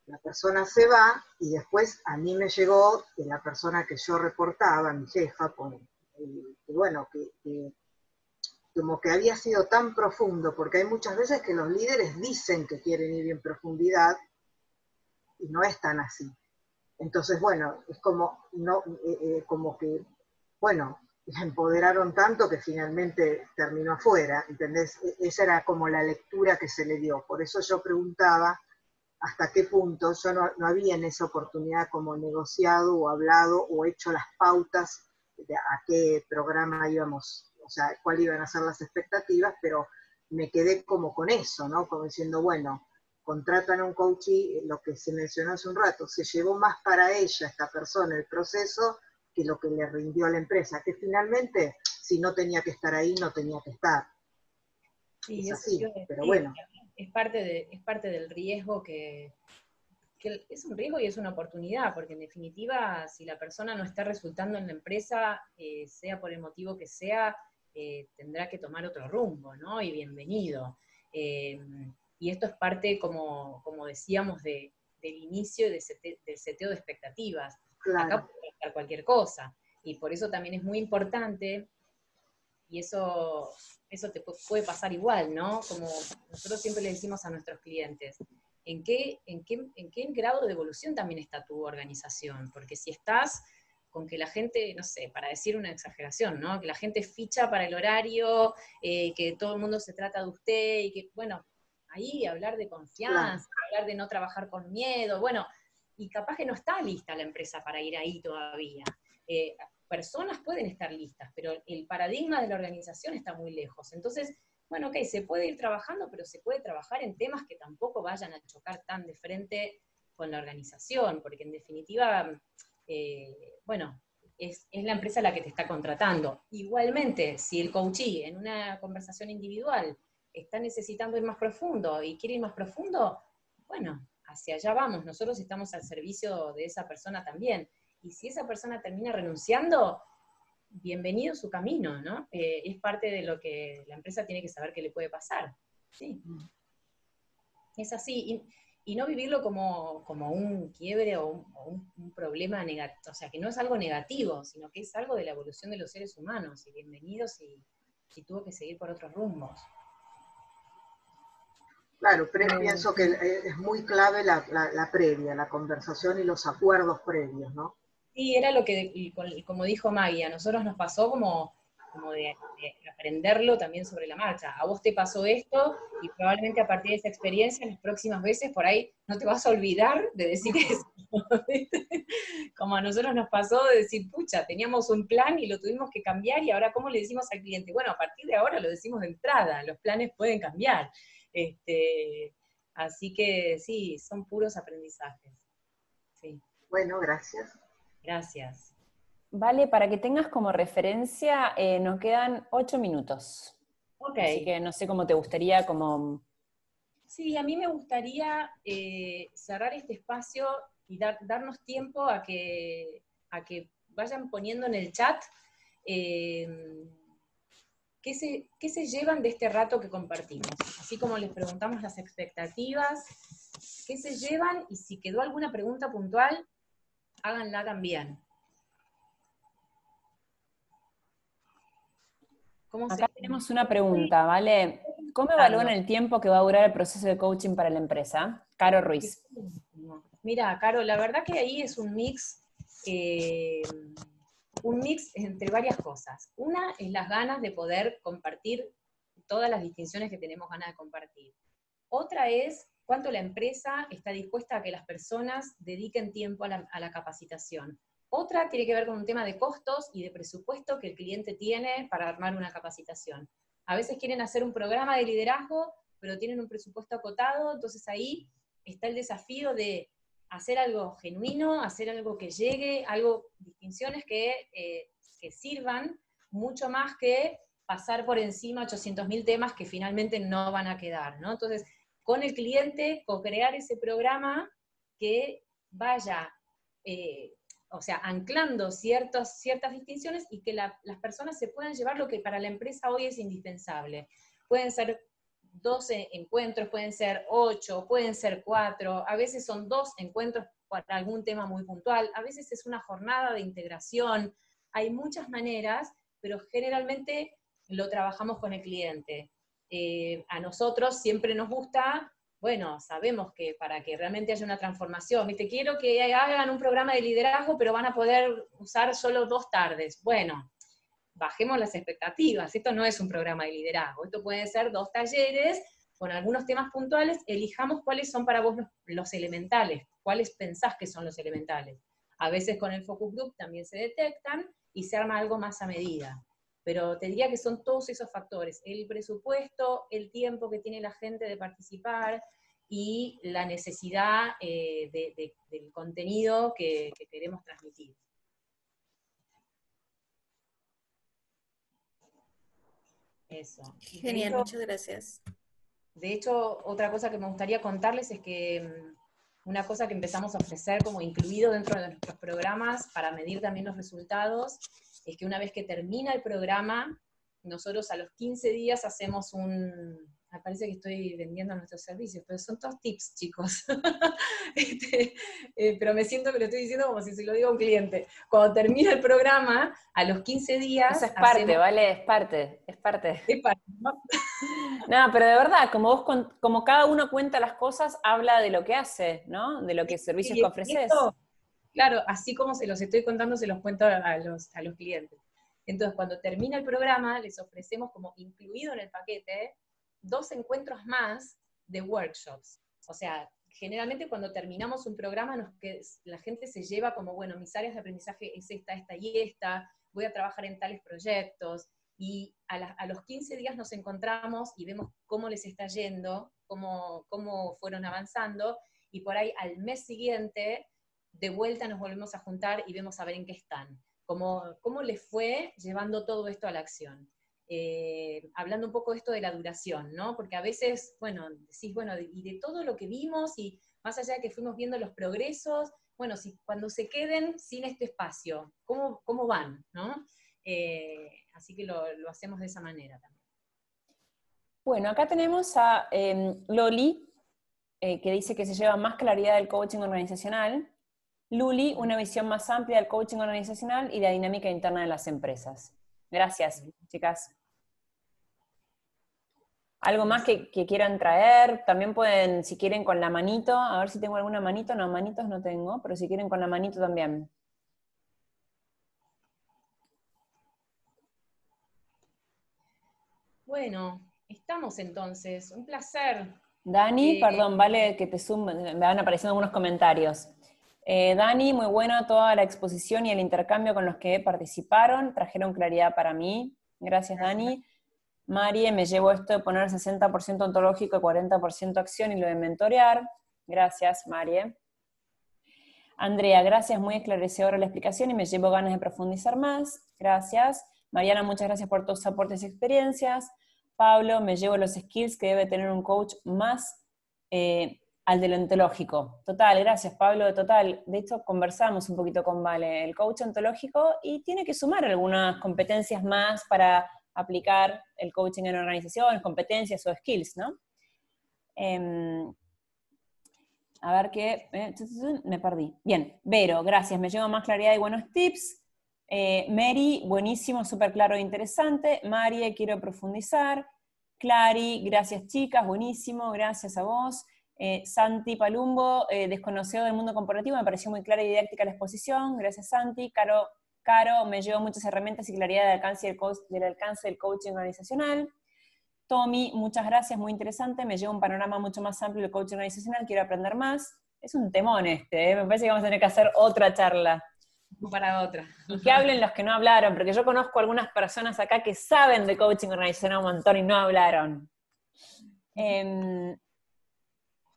la persona se va y después a mí me llegó la persona que yo reportaba, mi jefa, que bueno, que, como que había sido tan profundo, porque hay muchas veces que los líderes dicen que quieren ir en profundidad y no es tan así. Entonces, bueno, es como, no, eh, eh, como que, bueno, empoderaron tanto que finalmente terminó afuera, ¿entendés? E, esa era como la lectura que se le dio. Por eso yo preguntaba hasta qué punto yo no, no había en esa oportunidad como negociado o hablado o hecho las pautas de a qué programa íbamos, o sea, cuáles iban a ser las expectativas, pero me quedé como con eso, ¿no? Como diciendo, bueno, contratan a un coach y lo que se mencionó hace un rato, se llevó más para ella, esta persona, el proceso, que lo que le rindió a la empresa, que finalmente, si no tenía que estar ahí, no tenía que estar. Sí, es así, pero bueno. Es parte, de, es parte del riesgo que, es un riesgo y es una oportunidad, porque en definitiva, si la persona no está resultando en la empresa, eh, sea por el motivo que sea, eh, tendrá que tomar otro rumbo, ¿no? Y bienvenido. Eh, y esto es parte, como, como decíamos, de, del inicio del seteo de expectativas. Acá puede estar cualquier cosa. Y por eso también es muy importante, y eso, eso te puede pasar igual, ¿no? Como nosotros siempre le decimos a nuestros clientes, ¿en qué, en qué, en qué grado de evolución también está tu organización? Porque si estás con que la gente, no sé, para decir una exageración, ¿no? Que la gente ficha para el horario, eh, que todo el mundo se trata de usted y que, bueno, ahí, hablar de confianza, hablar de no trabajar con miedo, bueno, y capaz que no está lista la empresa para ir ahí todavía. Eh, personas pueden estar listas, pero el paradigma de la organización está muy lejos. Entonces, bueno, ok, se puede ir trabajando, pero se puede trabajar en temas que tampoco vayan a chocar tan de frente con la organización, porque en definitiva, eh, bueno, es, es, la empresa la que te está contratando. Igualmente, si el coachee en una conversación individual está necesitando ir más profundo y quiere ir más profundo, bueno, hacia allá vamos, nosotros estamos al servicio de esa persona también. Y si esa persona termina renunciando, bienvenido su camino, ¿no? Eh, es parte de lo que la empresa tiene que saber que le puede pasar. Sí. Es así. Y, no vivirlo como, un quiebre o un, problema negativo, o sea, que no es algo negativo, sino que es algo de la evolución de los seres humanos. Y bienvenido si, si tuvo que seguir por otros rumbos. Claro, pero pienso que eh, es muy clave la, previa, la conversación y los acuerdos previos, ¿no? Sí, era lo que, como dijo Maggie, a nosotros nos pasó como, como de, aprenderlo también sobre la marcha. A vos te pasó esto y probablemente a partir de esa experiencia, las próximas veces por ahí no te vas a olvidar de decir eso. como a nosotros nos pasó de decir, pucha, teníamos un plan y lo tuvimos que cambiar y ahora ¿cómo le decimos al cliente? Bueno, a partir de ahora lo decimos de entrada, los planes pueden cambiar. Este, así que sí, son puros aprendizajes. Sí. Bueno, gracias. Gracias. Vale, para que tengas como referencia, eh, nos quedan ocho minutos. Así que no sé cómo te gustaría como... Sí, a mí me gustaría eh, cerrar este espacio y darnos tiempo a que, a que vayan poniendo en el chat eh, ¿qué, se, qué se llevan de este rato que compartimos. Así como les preguntamos las expectativas, qué se llevan y si quedó alguna pregunta puntual, háganla también. Acá tenemos una pregunta, ¿vale? ¿Cómo evalúan el tiempo que va a durar el proceso de coaching para la empresa? Caro Ruiz. Mira, Caro, la verdad que ahí es un mix, eh, un mix entre varias cosas. Una es las ganas de poder compartir todas las distinciones que tenemos ganas de compartir. Otra es cuánto la empresa está dispuesta a que las personas dediquen tiempo a la capacitación. Otra tiene que ver con un tema de costos y de presupuesto que el cliente tiene para armar una capacitación. A veces quieren hacer un programa de liderazgo, pero tienen un presupuesto acotado, entonces ahí está el desafío de hacer algo genuino, hacer algo que llegue, algo, distinciones que, eh, que sirvan mucho más que pasar por encima 800.000 temas que finalmente no van a quedar, ¿no? Entonces, con el cliente, co-crear ese programa que vaya eh, o sea, anclando ciertas distinciones y que las personas se puedan llevar lo que para la empresa hoy es indispensable. Pueden ser 12 encuentros, pueden ser 8, pueden ser 4, a veces son dos encuentros para algún tema muy puntual, a veces es una jornada de integración, hay muchas maneras, pero generalmente lo trabajamos con el cliente. Eh, a nosotros siempre nos gusta bueno, sabemos que para que realmente haya una transformación, ¿viste? quiero que hagan un programa de liderazgo, pero van a poder usar solo dos tardes. Bueno, bajemos las expectativas, esto no es un programa de liderazgo, esto puede ser dos talleres con algunos temas puntuales, elijamos cuáles son para vos los, elementales, cuáles pensás que son los elementales. A veces con el focus group también se detectan y se arma algo más a medida pero te diría que son todos esos factores, el presupuesto, el tiempo que tiene la gente de participar y la necesidad eh, del contenido que, queremos transmitir. Eso. Genial, muchas gracias. De hecho, otra cosa que me gustaría contarles es que mm, una cosa que empezamos a ofrecer como incluido dentro de nuestros programas para medir también los resultados es que una vez que termina el programa, nosotros a los 15 días hacemos un, me parece que estoy vendiendo nuestros servicios, pero son todos tips, chicos. Este, eh, pero me siento que lo estoy diciendo como si se lo digo a un cliente. Cuando termina el programa, a los 15 días... Eso es parte, ¿vale? Es parte, es parte. Es parte, ¿no? no, pero de verdad, como vos, como cada uno cuenta las cosas, habla de lo que hace, ¿no? De lo que servicios que ofreces. Claro, así como se los estoy contando, se los cuento a los, a los clientes. Entonces, cuando termina el programa, les ofrecemos como incluido en el paquete dos encuentros más de workshops. O sea, generalmente cuando terminamos un programa, nos, que la gente se lleva como, bueno, mis áreas de aprendizaje es esta, esta y esta, voy a trabajar en tales proyectos, y a, a los 15 días nos encontramos y vemos cómo les está yendo, cómo, cómo fueron avanzando, y por ahí al mes siguiente de vuelta nos volvemos a juntar y vemos a ver en qué están, cómo, cómo les fue llevando todo esto a la acción. Eh, hablando un poco de esto de la duración, ¿no? Porque a veces, bueno, decís, bueno, y de todo lo que vimos y más allá de que fuimos viendo los progresos, bueno, si cuando se queden sin este espacio, ¿cómo, cómo van, ¿no? Eh, así que lo, hacemos de esa manera también. Bueno, acá tenemos a em, Loli, eh, que dice que se lleva más claridad del coaching organizacional. Luli, una visión más amplia del coaching organizacional y la dinámica interna de las empresas. Gracias, chicas. ¿Algo más que, quieran traer? También pueden, si quieren, con la manito, a ver si tengo alguna manito. No, manitos no tengo, pero si quieren con la manito también. Bueno, estamos entonces. Un placer. Dani, eh, perdón, vale que te sumen, me van apareciendo algunos comentarios. Eh, Dani, muy buena toda la exposición y el intercambio con los que participaron, trajeron claridad para mí. Gracias, Dani. Marie, me llevo esto de poner 60% ontológico y 40% acción y lo de mentorear. Gracias, Marie. Andrea, gracias, muy esclarecedora la explicación y me llevo ganas de profundizar más. Gracias. Mariana, muchas gracias por tus aportes y experiencias. Pablo, me llevo los skills que debe tener un coach más eh, al del ontológico. Total, gracias Pablo, total. De hecho, conversamos un poquito con Vale, el coach ontológico, y tiene que sumar algunas competencias más para aplicar el coaching en organizaciones, competencias o skills, ¿no? Em, a ver qué, eh, me perdí. Bien, Vero, gracias, me llevo más claridad y buenos tips. Eh, Mary, buenísimo, súper claro e interesante. Marie, quiero profundizar. Clary, gracias chicas, buenísimo, gracias a vos. Eh, Santi Palumbo, desconocido del mundo corporativo, me pareció muy clara y didáctica la exposición, gracias Santi. Caro, Caro, me llevo muchas herramientas y claridad del alcance, del, del alcance del coaching organizacional. Tommy, muchas gracias, muy interesante, me lleva un panorama mucho más amplio del coaching organizacional, quiero aprender más. Es un temón este, ¿eh? me parece que vamos a tener que hacer otra charla. Para otra. Y que hablen los que no hablaron, porque yo conozco algunas personas acá que saben de coaching organizacional un montón y no hablaron. Em,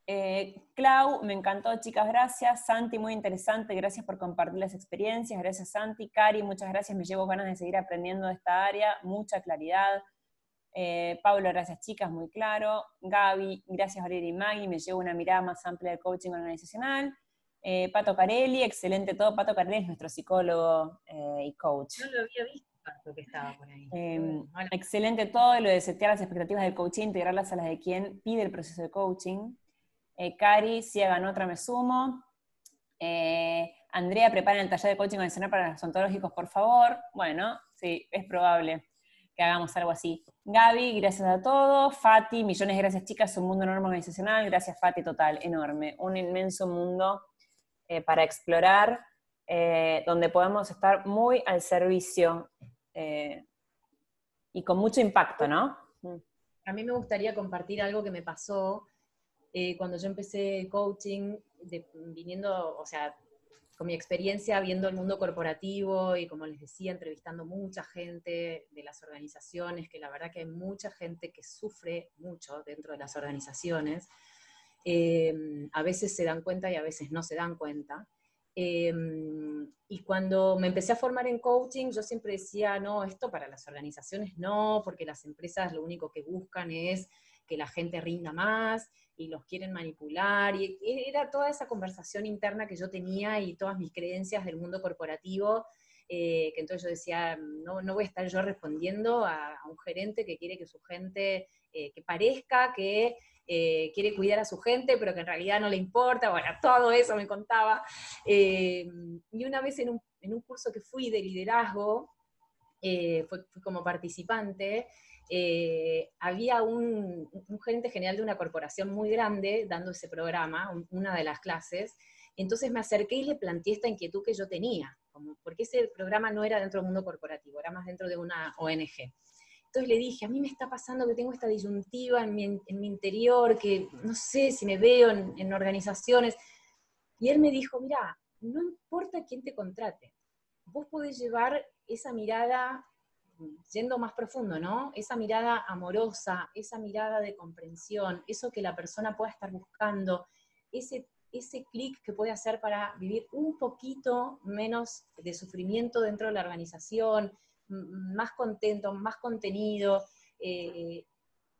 eh, Clau, me encantó, chicas, gracias. Santi, muy interesante, gracias por compartir las experiencias. Gracias, Santi. Cari, muchas gracias, me llevo ganas de seguir aprendiendo de esta área, mucha claridad. Eh, Pablo, gracias chicas, muy claro. Gaby, gracias Valeria y Maggie, me llevo una mirada más amplia del coaching organizacional. Eh, Pato Carelli, excelente todo. Pato Carelli es nuestro psicólogo y coach. No lo había visto que estaba por ahí. Em, excelente todo, lo de setear las expectativas del coaching, integrarlas a las de quien pide el proceso de coaching. Cari, si hagan otra, me sumo. Andrea, preparen el taller de coaching organizacional para los ontológicos, por favor. Bueno, sí, es probable que hagamos algo así. Gaby, gracias a todos. Fati, millones de gracias chicas, un mundo enorme organizacional. Gracias Fati, total, enorme. Un inmenso mundo eh, para explorar, eh, donde podemos estar muy al servicio eh, y con mucho impacto, ¿no? A mí me gustaría compartir algo que me pasó cuando yo empecé coaching, viniendo, o sea, con mi experiencia viendo el mundo corporativo y como les decía, entrevistando mucha gente de las organizaciones, que la verdad que hay mucha gente que sufre mucho dentro de las organizaciones, eh, a veces se dan cuenta y a veces no se dan cuenta. Eh, y cuando me empecé a formar en coaching, yo siempre decía, no, esto para las organizaciones no, porque las empresas lo único que buscan es que la gente rinda más y los quieren manipular. Y era toda esa conversación interna que yo tenía y todas mis creencias del mundo corporativo, eh, que entonces yo decía, no, no voy a estar yo respondiendo a, un gerente que quiere que su gente, eh, que parezca que eh, quiere cuidar a su gente, pero que en realidad no le importa, bueno, todo eso me contaba. y una vez en un, en un, curso que fui de liderazgo, fui como participante, eh, había un, gerente general de una corporación muy grande dando ese programa, una de las clases, entonces me acerqué y le planteé esta inquietud que yo tenía, como, porque ese programa no era dentro del mundo corporativo, era más dentro de una ONG. Entonces le dije, a mí me está pasando que tengo esta disyuntiva en mi, interior, que no sé si me veo en, en organizaciones. Y él me dijo, mira, no importa quién te contrate, vos podés llevar esa mirada yendo más profundo, ¿no? Esa mirada amorosa, esa mirada de comprensión, eso que la persona pueda estar buscando, ese, ese clic que puede hacer para vivir un poquito menos de sufrimiento dentro de la organización, más contento, más contenido, eh,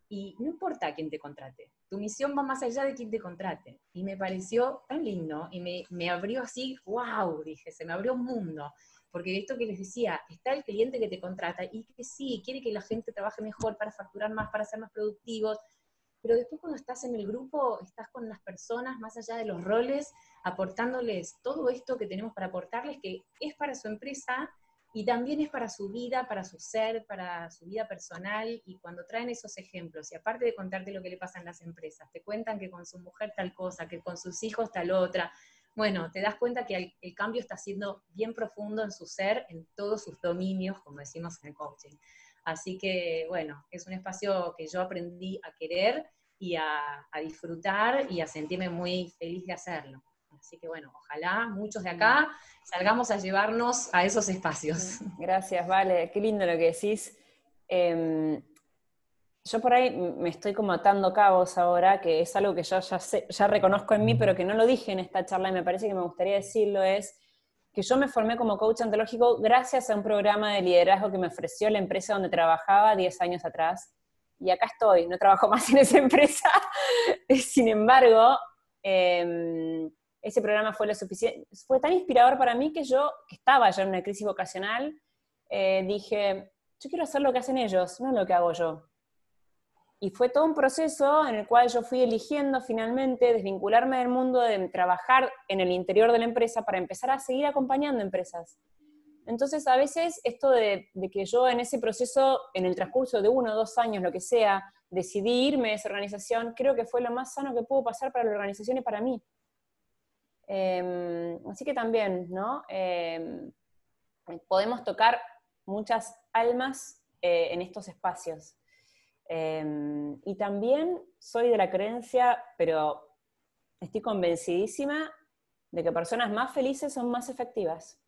y no importa quién te contrate, tu misión va más allá de quién te contrate. Y me pareció tan lindo, y me, me abrió así, wow, dije, se me abrió un mundo. Porque esto que les decía, está el cliente que te contrata y que sí, quiere que la gente trabaje mejor para facturar más, para ser más productivos, pero después cuando estás en el grupo, estás con las personas, más allá de los roles, aportándoles todo esto que tenemos para aportarles, que es para su empresa y también es para su vida, para su ser, para su vida personal, y cuando traen esos ejemplos, y aparte de contarte lo que le pasa en las empresas, te cuentan que con su mujer tal cosa, que con sus hijos tal otra, bueno, te das cuenta que el, cambio está siendo bien profundo en su ser, en todos sus dominios, como decimos en el coaching. Así que, bueno, es un espacio que yo aprendí a querer y a, disfrutar y a sentirme muy feliz de hacerlo. Así que, bueno, ojalá muchos de acá salgamos a llevarnos a esos espacios. Gracias, Vale. Qué lindo lo que decís. Em, yo por ahí me estoy como atando cabos ahora, que es algo que yo ya, ya reconozco en mí, pero que no lo dije en esta charla y me parece que me gustaría decirlo, es que yo me formé como coach ontológico gracias a un programa de liderazgo que me ofreció la empresa donde trabajaba 10 años atrás. y acá estoy, no trabajo más en esa empresa. Sin embargo, em, ese programa fue lo suficiente, fue tan inspirador para mí que yo, que estaba ya en una crisis vocacional, eh, dije, yo quiero hacer lo que hacen ellos, no lo que hago yo. Y fue todo un proceso en el cual yo fui eligiendo finalmente desvincularme del mundo de trabajar en el interior de la empresa para empezar a seguir acompañando empresas. Entonces, a veces esto de, que yo en ese proceso, en el transcurso de uno o dos años, lo que sea, decidí irme de esa organización, creo que fue lo más sano que pudo pasar para la organización y para mí. Em, así que también, ¿no? Em, podemos tocar muchas almas eh, en estos espacios. Em, y también soy de la creencia, pero estoy convencidísima de que personas más felices son más efectivas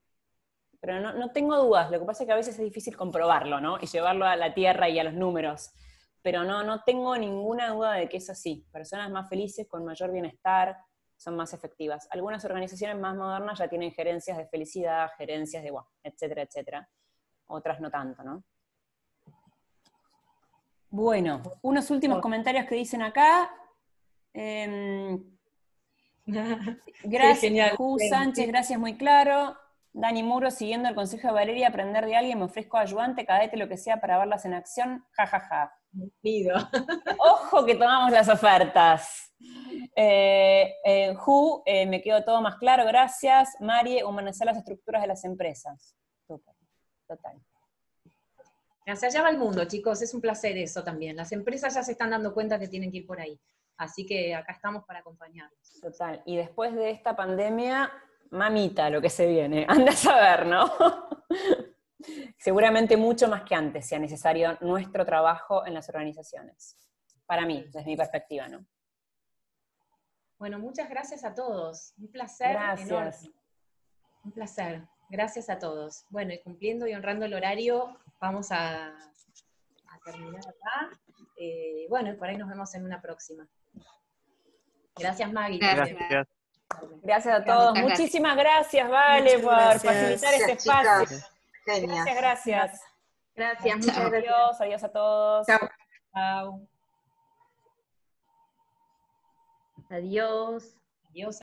pero no, tengo dudas, lo que pasa es que a veces es difícil comprobarlo, ¿no? Y llevarlo a la tierra y a los números, pero no, no tengo ninguna duda de que es así. Personas más felices, con mayor bienestar, son más efectivas. Algunas organizaciones más modernas ya tienen gerencias de felicidad, gerencias de, etcétera, etcétera. Otras no tanto, ¿no? Bueno, unos últimos comentarios que dicen acá. Em, gracias, Sánchez, gracias, muy claro. Dani Muro, siguiendo el consejo de Valeria, aprender de alguien, me ofrezco ayudante, cadete, lo que sea, para verlas en acción, jajaja. Ja, Ojo que tomamos las ofertas. Eh, eh, Ju, eh, me quedó todo más claro, gracias. Marie, humanizar las estructuras de las empresas. total. Hacia allá va el mundo, chicos, es un placer eso también. Las empresas ya se están dando cuenta que tienen que ir por ahí. Así que acá estamos para acompañarlos. Total. Y después de esta pandemia, mamita lo que se viene, anda a saber, ¿no? Seguramente mucho más que antes sea necesario nuestro trabajo en las organizaciones. Para mí, desde mi perspectiva, ¿no? Bueno, muchas gracias a todos. Un placer. Gracias. Un placer. Gracias a todos. Bueno, y cumpliendo y honrando el horario, vamos a, terminar acá. Eh, bueno, por ahí nos vemos en una próxima. Gracias, Maggie. Gracias. Gracias a todos. Muchísimas gracias, Vale, por facilitar este espacio. Gracias, gracias. Gracias, muchas gracias. Adiós, adiós a todos. Chao. Chao. Adiós. Adiós.